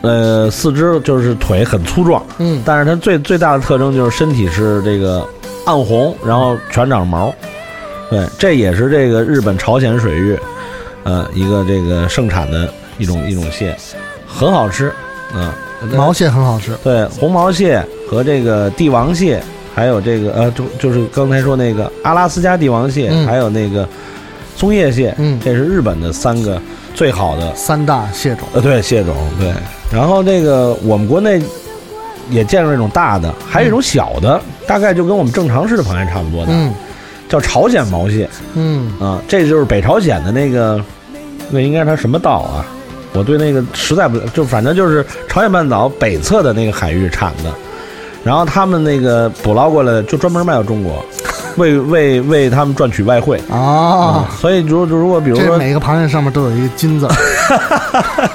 呃，四肢就是腿很粗壮，嗯但是它最最大的特征就是身体是这个暗红，然后全长毛，对，这也是这个日本朝鲜水域，呃，一个这个盛产的一种一种蟹，很好吃，嗯，毛蟹很好吃，对，红毛蟹和这个帝王蟹，还有这个呃，就就是刚才说那个阿拉斯加帝王蟹，嗯还有那个松叶蟹，嗯这是日本的三个最好的三大蟹种。呃，对，蟹种对。然后那个我们国内也见着这种大的，还有一种小的，大概就跟我们正常吃的螃蟹差不多的，嗯叫朝鲜毛蟹嗯，啊，这就是北朝鲜的那个，那应该是它什么岛啊？我对那个实在不就反正就是朝鲜半岛北侧的那个海域产的，然后他们那个捕捞过来就专门卖到中国，为为为他们赚取外汇。啊，所以如如果比如说这每个螃蟹上面都有一个金字儿。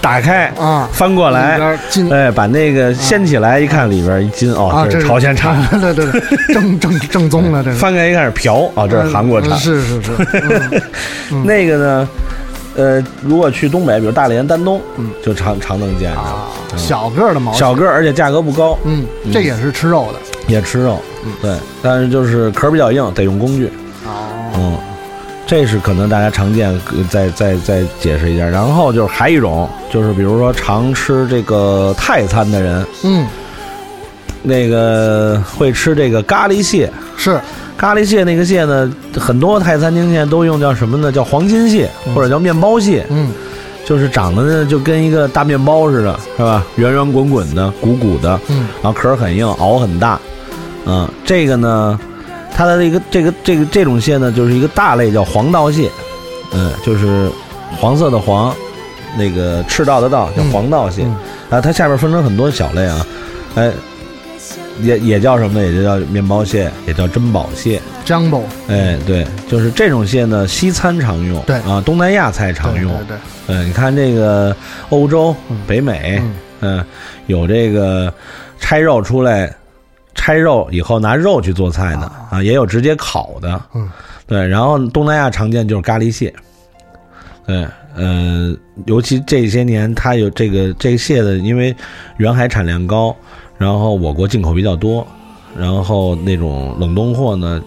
打开啊，翻过里边来，金哎，把那个掀起来一看，里边一金哦，啊，这这是朝鲜产。的。对对对，正正正宗的这个。翻开一看是瓢啊，这是韩国产。嗯。是是是，嗯。嗯。那个呢，呃，如果去东北，比如大连、丹东，嗯。就常常能见着。嗯。小个儿的毛，小个儿，而且价格不高，嗯，这也是吃肉的。也吃肉，对，但是就是壳儿比较硬，得用工具。哦，嗯，这是可能大家常见，呃再再再解释一下。然后就是还有一种，就是比如说常吃这个泰餐的人，嗯，那个会吃这个咖喱蟹，是咖喱蟹那个蟹呢，很多泰餐厅现在都用叫什么呢？叫黄金蟹或者叫面包蟹，嗯，就是长得呢就跟一个大面包似的，是吧？圆圆滚滚的，鼓鼓的，嗯，然后壳儿很硬，螯很大，嗯，这个呢，它的一个这个这个这种蟹呢，就是一个大类叫黄道蟹，嗯，就是黄色的黄，那个赤道的道叫黄道蟹，嗯。啊，它下边分成很多小类啊，哎，也也叫什么呢？也就叫面包蟹，也叫珍宝蟹。Jumbo，哎，对，就是这种蟹呢，西餐常用，对啊，东南亚菜常用，对对嗯，你看这个欧洲、北美，嗯、有这个拆肉出来，拆肉以后拿肉去做菜的啊，也有直接烤的，嗯，对，然后东南亚常见就是咖喱蟹，对，呃，尤其这些年它有这个这个蟹的，因为远海产量高，然后我国进口比较多，然后那种冷冻货呢，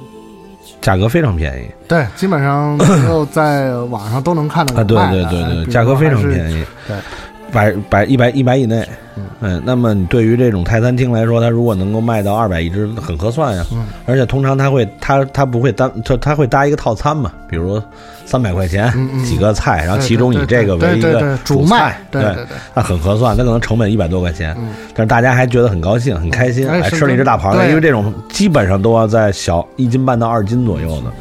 价格非常便宜。对，基本上就在网上都能看到啊，对对对对，价格非常便宜，对，百百一百一百以内，嗯，那么你对于这种泰餐厅来说，它如果能够卖到二百一只，很合算呀。嗯，而且通常它会，它它不会单，它它会搭一个套餐嘛，比如三百块钱几个菜，然后其中以这个为一个主卖菜，对对对对那很合算，那可能成本一百多块钱嗯，但是大家还觉得很高兴、很开心，哎，哎是吃了一只大螃蟹，因为这种基本上都要在小一斤半到二斤左右的。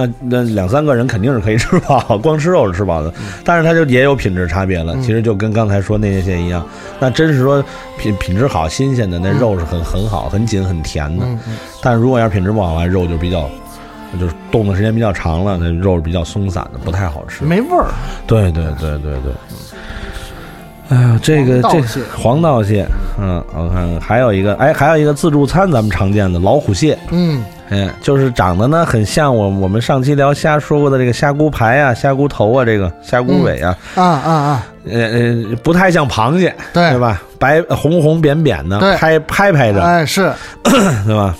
那那两三个人肯定是可以吃饱，光吃肉是吃饱的，但是它就也有品质差别了。嗯其实就跟刚才说那些蟹一样，那真是说品品质好、新鲜的，那肉是很很好、很紧、很甜的。但是如果要是品质不好的话，肉就比较，就是冻的时间比较长了，那肉是比较松散的，不太好吃。没味儿。对对对对对。哎呀，这个这黄道蟹，嗯，我看还有一个，哎，还有一个自助餐咱们常见的老虎蟹，嗯，哎，就是长得呢很像我我们上期聊虾说过的这个虾姑排啊、虾姑头啊、这个虾姑尾啊，啊啊啊，呃呃，不太像螃蟹，对对吧？白红红扁扁的，拍拍拍着，哎是，对吧？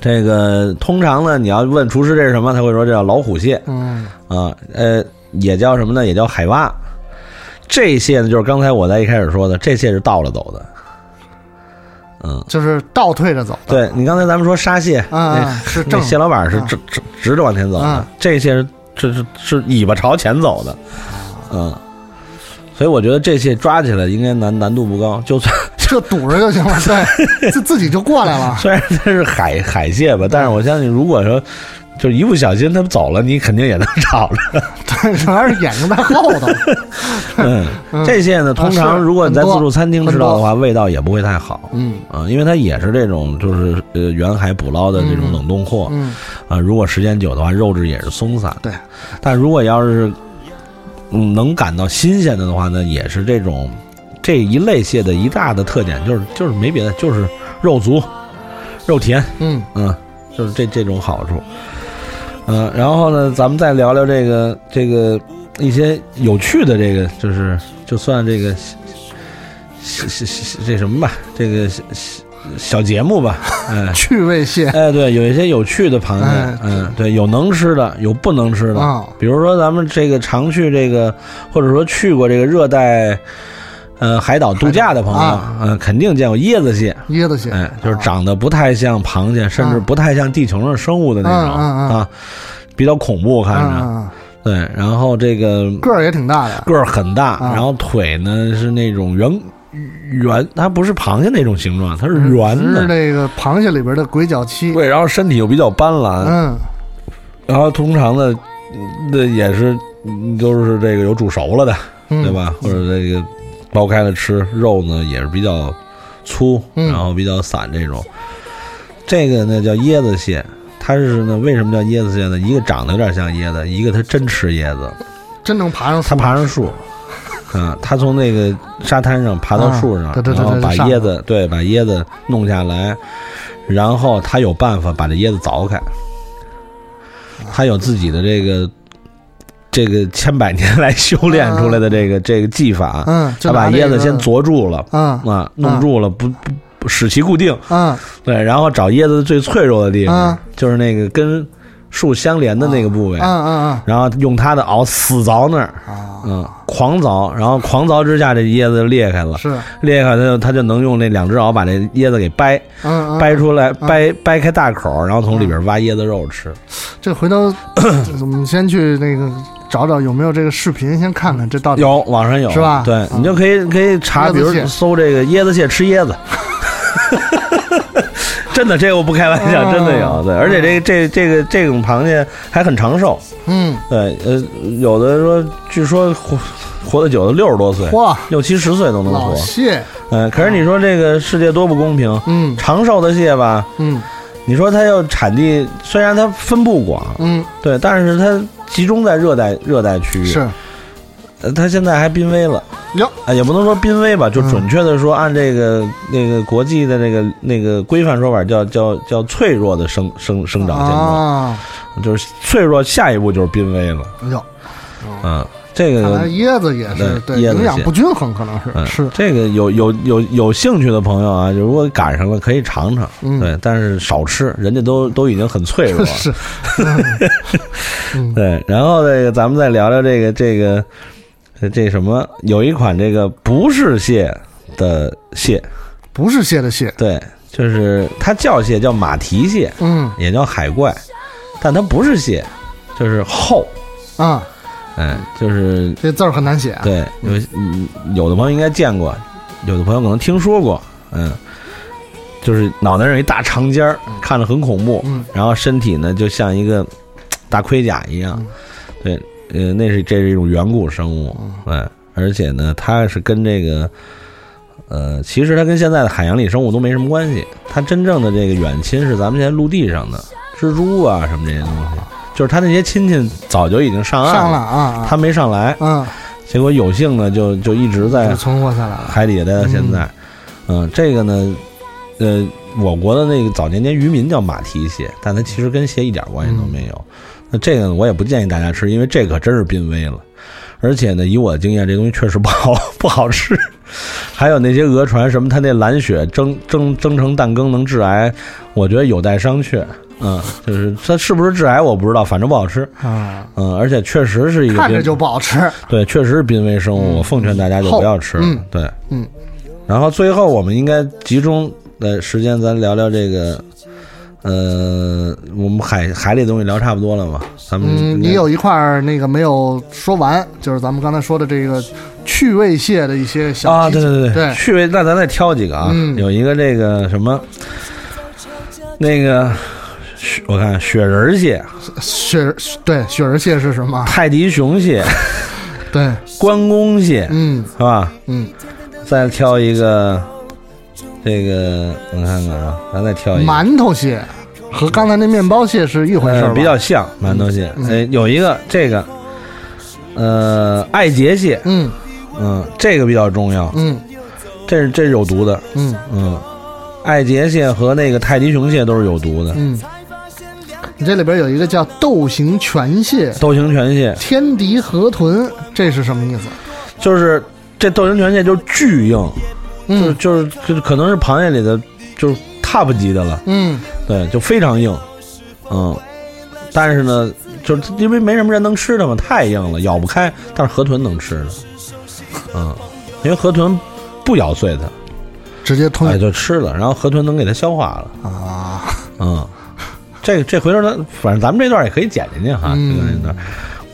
这个通常呢，你要问厨师这是什么，他会说这叫老虎蟹嗯啊，呃，也叫什么呢？也叫海蛙。这蟹呢，就是刚才我在一开始说的，这蟹是倒了走的。嗯，就是倒退着走。对你刚才咱们说沙蟹，啊那啊是正蟹老板是啊直直直着往前走的啊，这些是是是是尾巴朝前走的，嗯，所以我觉得这些抓起来应该难难度不高，就算 这堵着就行了，对，自自己就过来了。虽然它是海海蟹吧，但是我相信如果说就一不小心他们走了，你肯定也能找着。对，主要是眼睛在后头。嗯，这些呢，通常如果你在自助餐厅吃到的话，味道也不会太好。嗯啊，因为它也是这种就是呃远海捕捞的这种冷冻货，嗯啊，如果时间久的话，肉质也是松散。对，但如果要是嗯能感到新鲜的的话呢，也是这种这一类蟹的一大的特点，就是就是没别的，就是肉足、肉甜，嗯嗯，就是这这种好处。嗯、然后呢，咱们再聊聊这个这个一些有趣的这个，就是就算这个这什么吧，这个小小小节目吧，哎，趣味蟹，哎，对，有一些有趣的螃蟹，哎嗯，对，有能吃的，有不能吃的。啊比如说咱们这个常去这个，或者说去过这个热带，呃，海岛度假的朋友，啊。嗯、肯定见过椰子蟹，椰子蟹，哎，就是长得不太像螃蟹，甚至啊。不太像地球上生物的那种、啊，比较恐怖看着。嗯对，然后这个嗯，个儿也挺大的，个儿很大，啊。然后腿呢是那种圆圆，它不是螃蟹那种形状，它是圆的。是那个螃蟹里边的鬼脚七，对，然后身体又比较斑斓，嗯。然后通常的，那也是嗯都是这个有煮熟了的，嗯。对吧？或者这个剥开了吃，肉呢也是比较粗，嗯然后比较散这种。这个呢叫椰子蟹，它是呢为什么叫椰子蟹呢？一个长得有点像椰子，一个它真吃椰子，真能爬上树，它爬上树。啊，它从那个沙滩上爬到树上，啊对对对然后把椰子对把椰子弄下来，然后它有办法把这椰子凿开，它有自己的这个这个千百年来修炼出来的这个、这个技法，嗯就它把椰子先凿住了，嗯。啊，弄住了，不不不使其固定，嗯。对，然后找椰子最脆弱的地方，嗯。就是那个跟树相连的那个部位，嗯嗯然后用它的螯死凿那儿，啊。嗯，狂凿，然后狂凿之下，这椰子就裂开了嗯，，是，裂开它就它就能用那两只螯把这椰子给掰嗯嗯，掰出来，掰掰开大口，然后从里边挖椰子肉吃。这回头 我们先去那个找找有没有这个视频，先看看这到底有网上有是吧对你就可以可以查，比如搜这个椰子蟹吃椰子。真的，这个我不开玩笑，哦真的有。对，而且这个这这个这种螃蟹还很长寿。嗯，对，呃，有的说，据说活活得久的六十多岁，哇，六七十岁都能活。蟹，嗯，可是你说这个世界多不公平？嗯长寿的蟹吧，嗯你说它要产地，虽然它分布广，嗯，对，但是它集中在热带热带区域。是，呃，它现在还濒危了。哟，啊，也不能说濒危吧，就嗯。准确的说，按这个那个国际的那个那个规范说法，叫叫叫脆弱的生生生长现状，啊，就是脆弱，下一步就是濒危了。哟，嗯，这看来个椰子也是对营养不均衡，可能是嗯是，这个有有有有兴趣的朋友啊，如果赶上了可以尝尝，嗯。对，但是少吃，人家都都已经很脆弱了。是，嗯。对，然后这个咱们再聊聊这个这个这这什么，有一款这个不是蟹的蟹，不是蟹的蟹，对，就是它叫蟹，叫马蹄蟹，嗯。也叫海怪，但它不是蟹，就是后，啊，嗯，就是这字儿很难写啊，对，有嗯有的朋友应该见过，有的朋友可能听说过，嗯，就是脑袋上有一大长尖儿，看着很恐怖，嗯。然后身体呢就像一个大盔甲一样，对，呃，那是这是一种远古生物，哎，而且呢，它是跟这个。呃，其实它跟现在的海洋里生物都没什么关系，它真正的这个远亲是咱们现在陆地上的蜘蛛啊什么这些东西，就是他那些亲戚早就已经上岸上了啊他，没上来，嗯，结果有幸呢，就就一直在就存活下来了，海底下待到现在。嗯，这个呢，呃，我国的那个早年间渔民叫马蹄蟹，但它其实跟蟹一点关系都没有。那这个呢，我也不建议大家吃，因为这可真是濒危了。而且呢，以我的经验，这东西确实不好 不好吃。还有那些讹传什么它那蓝血蒸蒸蒸成蛋羹能致癌，我觉得有待商榷。嗯，就是它是不是致癌我不知道，反正不好吃。啊，嗯，而且确实是一个濒看着就不好吃，对，确实是濒危生物，我奉劝大家就不要吃。嗯对，嗯。然后最后我们应该集中的时间，咱聊聊这个，呃，我们海海里的东西聊差不多了嘛？咱们嗯，你有一块儿那个没有说完，就是咱们刚才说的这个趣味蟹的一些小啊，对对对趣味，那咱再挑几个啊。嗯有一个这个什么，那个雪我看雪人蟹、雪对雪人蟹是什么？泰迪熊蟹、对，关公蟹，嗯是吧？嗯，再挑一个，这个我看看啊，咱再挑一个。馒头蟹和刚才那面包蟹是一回事儿？呃比较像馒头蟹。嗯哎，有一个这个，呃，爱杰蟹，嗯嗯，这个比较重要，嗯这是这是有毒的，嗯嗯，爱杰蟹和那个泰迪熊蟹都是有毒的。嗯，你这里边有一个叫斗形全蟹、斗形全蟹。天敌河豚，这是什么意思？就是这斗形全蟹就是巨硬，就是嗯就是就是可能是螃蟹里的就是 top 级的了，嗯，对，就非常硬，嗯，但是呢，就是因为没什么人能吃的嘛，太硬了，咬不开。但是河豚能吃的，嗯，因为河豚不咬碎它，直接吞。哎就吃了，然后河豚能给它消化了，啊，嗯，这这回头咱反正咱们这段也可以剪进去哈，嗯这个这段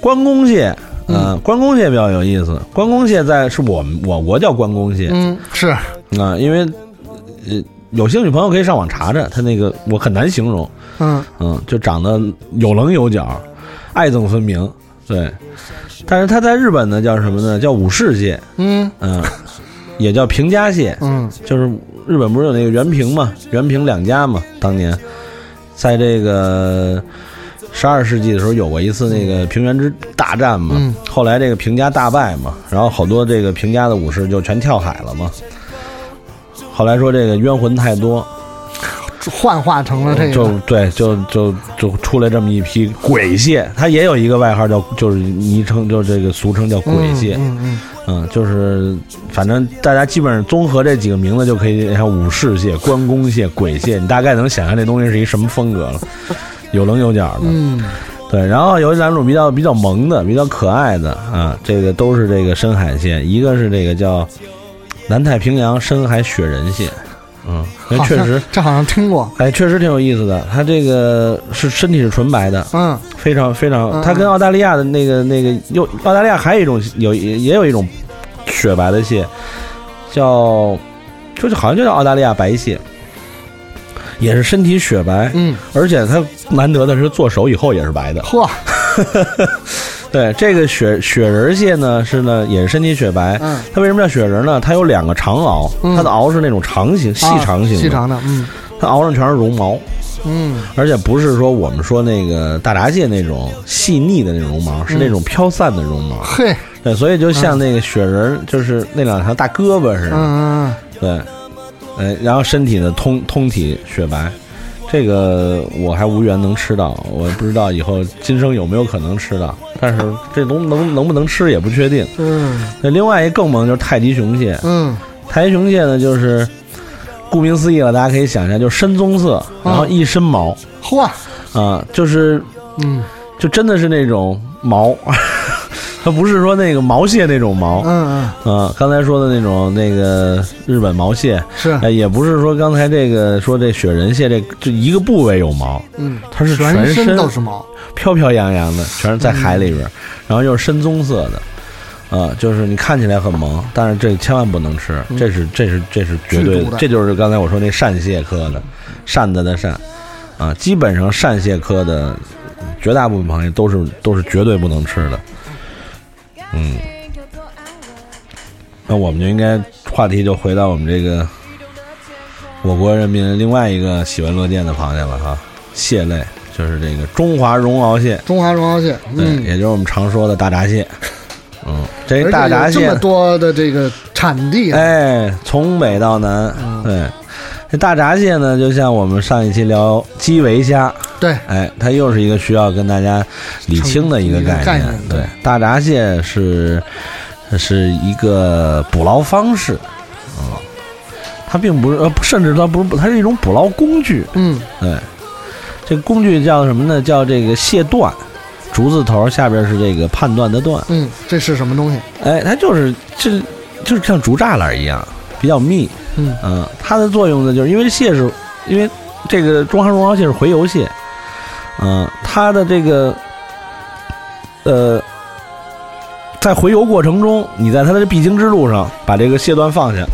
关公蟹。嗯，关公蟹比较有意思。关公蟹在是我们我国叫关公蟹，嗯，是啊，因为呃，有兴趣朋友可以上网查查，它那个我很难形容，嗯嗯，就长得有棱有角，爱憎分明，对。但是它在日本呢叫什么呢？叫武士蟹，嗯嗯，也叫平家蟹，嗯，就是日本不是有那个原平嘛，原平两家嘛，当年在这个十二世纪的时候有过一次那个平原之大战嘛，嗯后来这个平家大败嘛，然后好多这个平家的武士就全跳海了嘛。后来说这个冤魂太多，幻化成了这个。就，对，就就就出来这么一批鬼蟹，它也有一个外号叫，就是昵称，就这个俗称叫鬼蟹。嗯嗯。嗯，就是反正大家基本上综合这几个名字就可以，像武士蟹、关公蟹、鬼蟹，你大概能想象这东西是一什么风格了，有棱有角的。嗯。对，然后有两种比较比较萌的、比较可爱的啊，这个都是这个深海蟹，一个是这个叫南太平洋深海雪人蟹，嗯，确实，这好像听过，哎，确实挺有意思的。它这个是身体是纯白的，嗯非常非常，嗯它跟澳大利亚的那个那个又澳大利亚还有一种有也也有一种雪白的蟹，叫就是好像就叫澳大利亚白蟹，也是身体雪白，嗯，而且它难得的是做熟以后也是白的。嚯，对，这个雪雪人蟹呢是呢也是身体雪白，嗯。它为什么叫雪人呢？它有两个长螯，嗯。它的螯是那种长形、细长型的，啊细长的，嗯。它螯上全是绒毛。嗯。而且不是说我们说那个大闸蟹那种细腻的那种绒毛，是那种飘散的绒毛。嘿，对，所以就像那个雪人儿，就是那两条大胳膊似的。嗯嗯。对，哎，然后身体呢通通体雪白，这个我还无缘能吃到，我不知道以后今生有没有可能吃到，但是这东能能不能吃也不确定。嗯。那另外一个更猛就是泰迪熊蟹，嗯。泰迪熊蟹呢就是。顾名思义了，大家可以想象，就是深棕色，然后一身毛，嚯，啊，就是嗯。就真的是那种毛，它不是说那个毛蟹那种毛，嗯嗯，啊，刚才说的那种那个日本毛蟹，是，哎，也不是说刚才这个说这雪人蟹这这一个部位有毛，嗯，它是全身身都是毛，飘飘扬扬的，全是在海里边，然后又是深棕色的。啊，就是你看起来很萌，但是这千万不能吃，这是这是这是绝对的这就是刚才我说那扇蟹科的，扇子的扇，啊，基本上扇蟹科的绝大部分螃蟹都是都是绝对不能吃的，嗯，那我们就应该话题就回到我们这个我国人民另外一个喜闻乐见的螃蟹了哈，蟹类就是这个中华绒螯蟹，中华绒螯蟹，嗯，也就是我们常说的大闸蟹。嗯，这大闸蟹这么多的这个产地啊，哎，从北到南，嗯。对，这大闸蟹呢，就像我们上一期聊基围虾，对，哎，它又是一个需要跟大家理清的一个概念。概念对，大闸蟹是是一个捕捞方式，嗯，它并不是呃，甚至它不是，它是一种捕捞工具。嗯，对，这个工具叫什么呢？叫这个蟹段。竹字头下边是这个判断的断，嗯，这是什么东西？哎，它就是这就是像竹栅栏一样，比较密，嗯嗯，它的作用呢，就是因为蟹是，因为这个中华绒螯蟹是洄游蟹，嗯，他的这个呃，在回游过程中，你在他的必经之路上把这个蟹段放下，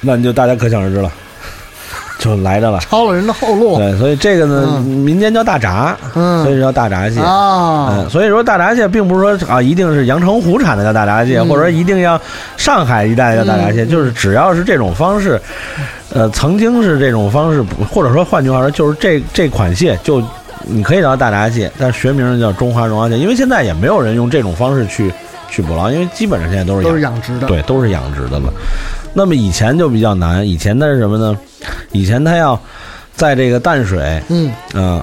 那你就大家可想而知了。就来着了，抄了人的后路。对，所以这个呢，嗯。民间叫大闸，嗯。所以叫大闸蟹。啊。嗯，所以说大闸蟹并不是说啊，一定是阳澄湖产的叫大闸蟹，嗯。或者说一定要上海一带叫大闸蟹，嗯。就是只要是这种方式，呃，曾经是这种方式，或者说换句话说，就是这这款蟹就你可以叫大闸蟹，但是学名叫中华绒螯蟹，因为现在也没有人用这种方式去去捕捞，因为基本上现在都是都是养殖的，对，都是养殖的了。那么以前就比较难，以前它是什么呢？以前它要在这个淡水，嗯嗯，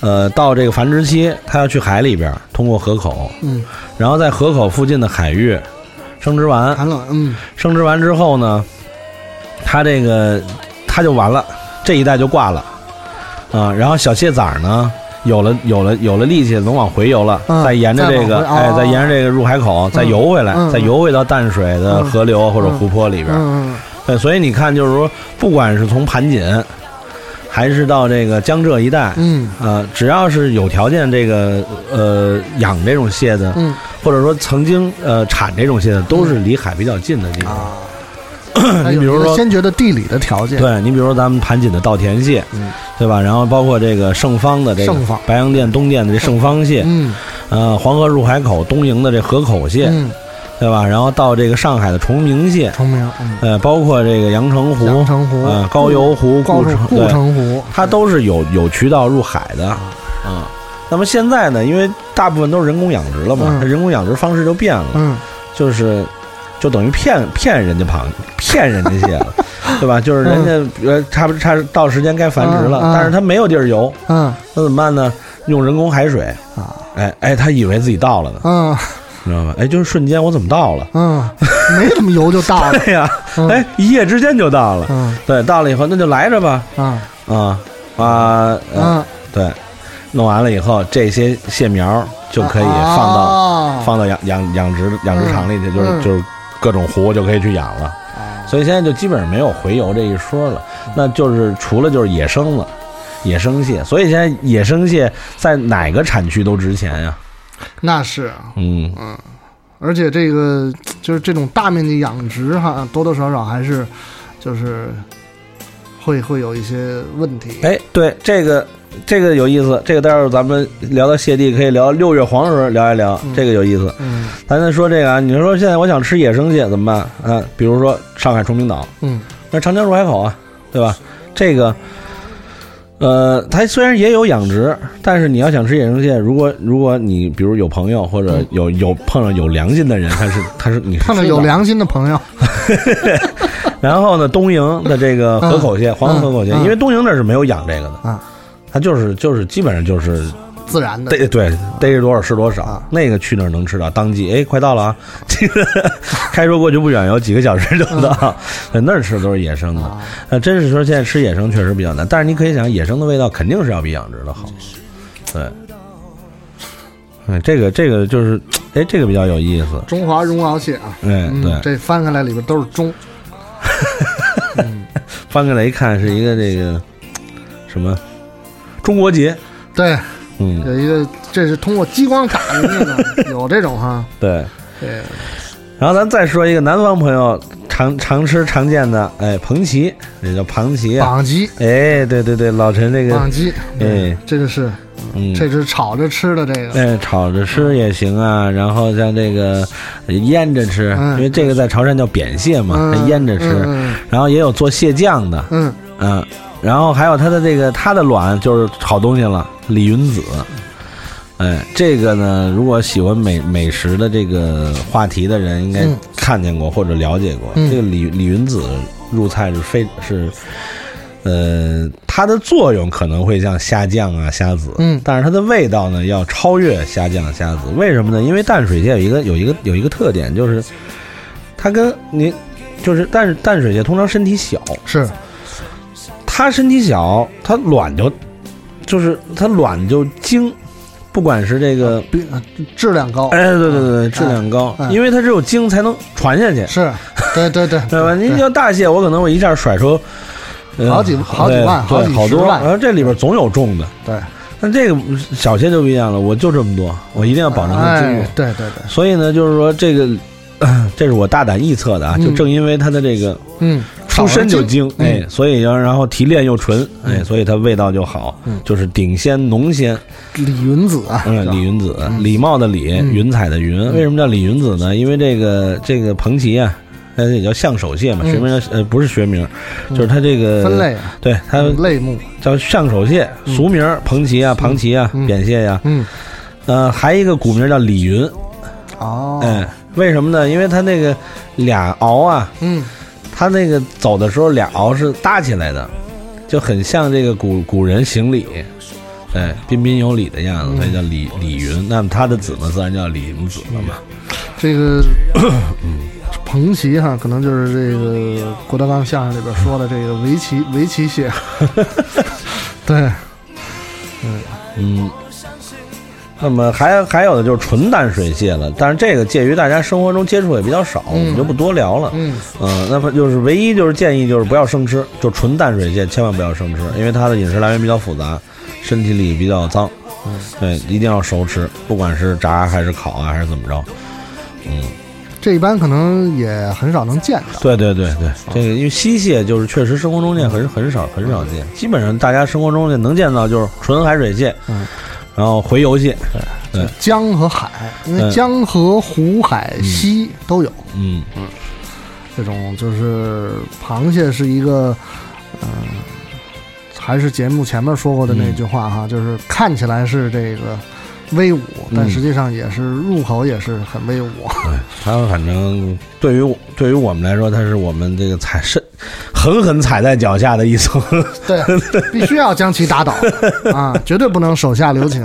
呃，到这个繁殖期，它要去海里边，通过河口，嗯，然后在河口附近的海域生殖完，完了，嗯，生殖完之后呢，它这个它就完了，这一代就挂了啊。然后小蟹崽儿呢，有了有了有了力气，能往回游了，嗯再沿着这个哎再沿着这个入海口再游回来，嗯。再游回到淡水的河流或者湖泊里边。嗯对，所以你看，就是说，不管是从盘锦，还是到这个江浙一带，嗯。呃，只要是有条件这个呃养这种蟹的，嗯。或者说曾经呃产这种蟹的，都是离海比较近的地方。你比如说，先觉得地理的条件，对你比如说咱们盘锦的稻田蟹，嗯对吧？然后包括这个盛芳的这个盛芳白洋淀东店的这盛芳蟹，嗯呃，黄河入海口东营的这河口蟹，嗯，对吧？然后到这个上海的崇明蟹，崇明，嗯，呃，包括这个阳澄湖、阳澄湖呃，高邮湖、高城顾对城湖，它都是有有渠道入海的，啊。那么现在呢，因为大部分都是人工养殖了嘛，嗯它人工养殖方式就变了，嗯就是就等于骗骗人家螃骗人家蟹了，对吧？就是人家呃差不差到时间该繁殖了，但是它没有地儿游，嗯。那怎么办呢？用人工海水。啊，哎哎，他以为自己到了呢，嗯。你知道吗？哎，就是瞬间我怎么到了？嗯，没怎么游就到了，对呀，嗯。哎，一夜之间就到了。嗯。对，到了以后那就来着吧，啊啊啊，对，弄完了以后，这些蟹苗就可以放到、啊。放到养养养殖养殖场里去，就是嗯。就是各种湖就可以去养了。所以现在就基本上没有洄游这一说了，那就是除了就是野生了，野生蟹。所以现在野生蟹在哪个产区都值钱呀。那是，嗯嗯，而且这个就是这种大面积养殖哈，多多少少还是就是会会有一些问题。哎，对这个这个有意思，这个待会儿咱们聊到蟹地可以聊六月黄的时候聊一聊，这个有意思。嗯。咱再说这个啊，你说现在我想吃野生蟹怎么办？啊？比如说上海崇明岛，嗯。那长江入海口啊，对吧？这个，呃，它虽然也有养殖，但是你要想吃野生蟹，如果如果你比如有朋友或者有有碰上有良心的人，他是他是你是看到有良心的朋友，然后呢，东营的这个河口蟹，黄河河口蟹，嗯。因为东营那是没有养这个的。啊，它就是就是基本上就是自然的逮对逮着多少是多少，啊那个去那儿能吃到，当季哎快到了啊，这个开车过去不远，有几个小时就到，在那儿吃的都是野生的，啊。呃，真是说现在吃野生确实比较难，但是你可以想，野生的味道肯定是要比养殖的好，对。嗯，这个这个就是，哎，这个比较有意思。中华绒螯蟹啊，哎，嗯对，这翻开来里边都是中，翻开来一看是一个这个什么中国结，对，嗯，有一个这是通过激光打进去的，有这种哈，对。对，然后咱再说一个南方朋友常常吃常见的，哎，蓬旗，也叫庞旗啊，绑鸡，哎，对对对，老陈这个绑鸡，哎，这个是，嗯，这是炒着吃的这个，哎，炒着吃也行啊，然后像这个腌着吃，嗯因为这个在潮汕叫扁蟹嘛，嗯腌着吃，嗯然后也有做蟹酱的，嗯嗯，然后还有它的这个它的卵就是好东西了，李云子。哎，这个呢，如果喜欢美美食的这个话题的人，应该嗯看见过或者了解过。嗯这个李李云子入菜是非是，呃，它的作用可能会像虾酱啊、虾子，嗯但是它的味道呢要超越虾酱、虾子。为什么呢？因为淡水蟹有一个有一个有一个特点，就是它跟您就是淡淡水蟹通常身体小，是，它身体小，它卵就就是它卵就精，不管是这个质量高，哎，对对对对，质量高，哎因为它只有精才能传下去，是，对对对，对吧？您要大蟹，我可能我一下甩出。呃好几好几万对好几好多，十万。然后这里边总有重的，对，但这个小蟹就不一样了，我就这么多，我一定要保证它精对对对，所以呢，就是说这个，这是我大胆臆测的啊，就嗯。正因为它的这个嗯，出身就精，嗯哎，所以要然后提炼又纯，哎，所以它味道就好嗯，就是顶鲜浓鲜。李云子啊，嗯，李云子，礼貌的礼，嗯。云彩的云。为什么叫李云子呢？因为这个这个蓬旗啊，它也叫象手蟹嘛，嗯。学名叫呃不是学名，就是它这个分类啊，对它类目，叫象手蟹，俗名儿蓬旗啊、庞旗啊、嗯。扁蟹呀，嗯，呃，还一个古名叫李云，哦，哎，为什么呢？因为它那个俩螯啊，嗯，它那个走的时候俩鳌是搭起来的，就很像这个古古人行礼，哎，彬彬有礼的样子，嗯所以叫李李云。那么他的子呢，自然叫李云子了嘛。这个 嗯彭奇哈，可能就是这个郭德纲相声里边说的这个围棋围棋蟹。对，嗯嗯。那么还还有的就是纯淡水蟹了，但是这个介于大家生活中接触也比较少，我们就不多聊了。嗯，嗯，那么就是唯一就是建议就是不要生吃，就纯淡水蟹千万不要生吃，因为它的饮食来源比较复杂，身体里比较脏。嗯，对，一定要熟吃，不管是炸还是烤啊，还是怎么着。嗯，这一般可能也很少能见到。对对对对，这个因为溪蟹就是确实生活中见很很少很少见，基本上大家生活中就能见到就是纯海水蟹。嗯。然后回游戏，对，江和海，因为江河湖海溪都有，嗯。嗯，这种就是螃蟹是一个，嗯，还是节目前面说过的那句话哈，就是看起来是这个威武，但实际上也是入口也是很威武。对，它反正对于对于我们来说，它是我们这个踩是。狠狠踩在脚下的一艘，对，必须要将其打倒 啊！绝对不能手下留情。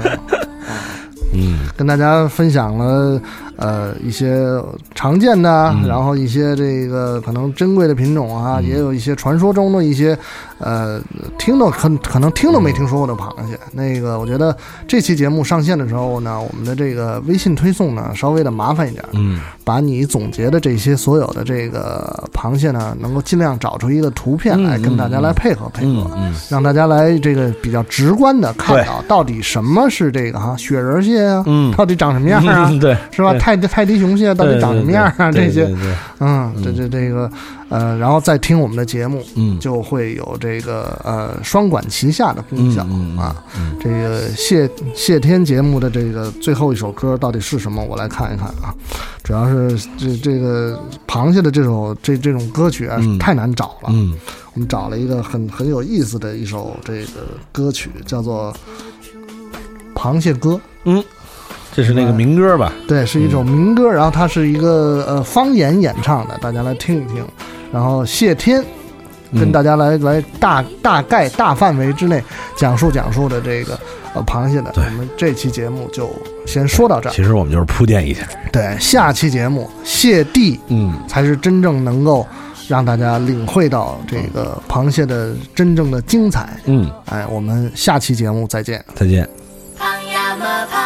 嗯，跟大家分享了。呃，一些常见的，然后一些这个可能珍贵的品种啊，也有一些传说中的一些，呃，听都可可能听都没听说过的螃蟹。那个，我觉得这期节目上线的时候呢，我们的这个微信推送呢，稍微的麻烦一点。嗯，把你总结的这些所有的这个螃蟹呢，能够尽量找出一个图片来跟大家来配合配合，让大家来这个比较直观的看到到底什么是这个哈雪人蟹啊，嗯，到底长什么样啊？对，是吧？太泰迪熊蟹到底长什么样啊？这些，嗯，这这这个，呃，然后再听我们的节目，嗯，就会有这个呃双管齐下的功效啊。这个谢谢天节目的这个最后一首歌到底是什么？我来看一看啊。主要是这这个螃蟹的这首这这种歌曲啊，太难找了。嗯，我们找了一个很很有意思的一首这个歌曲，叫做《螃蟹歌》。嗯。这是那个民歌吧？对，是一首民歌，然后它是一个呃方言演唱的，大家来听一听。然后谢天跟大家来来大大概大范围之内讲述讲述的这个呃螃蟹的。我们这期节目就先说到这儿。其实我们就是铺垫一下。对，下期节目谢地嗯才是真正能够让大家领会到这个螃蟹的真正的精彩。嗯，哎，我们下期节目再见。再见。螃呀么螃。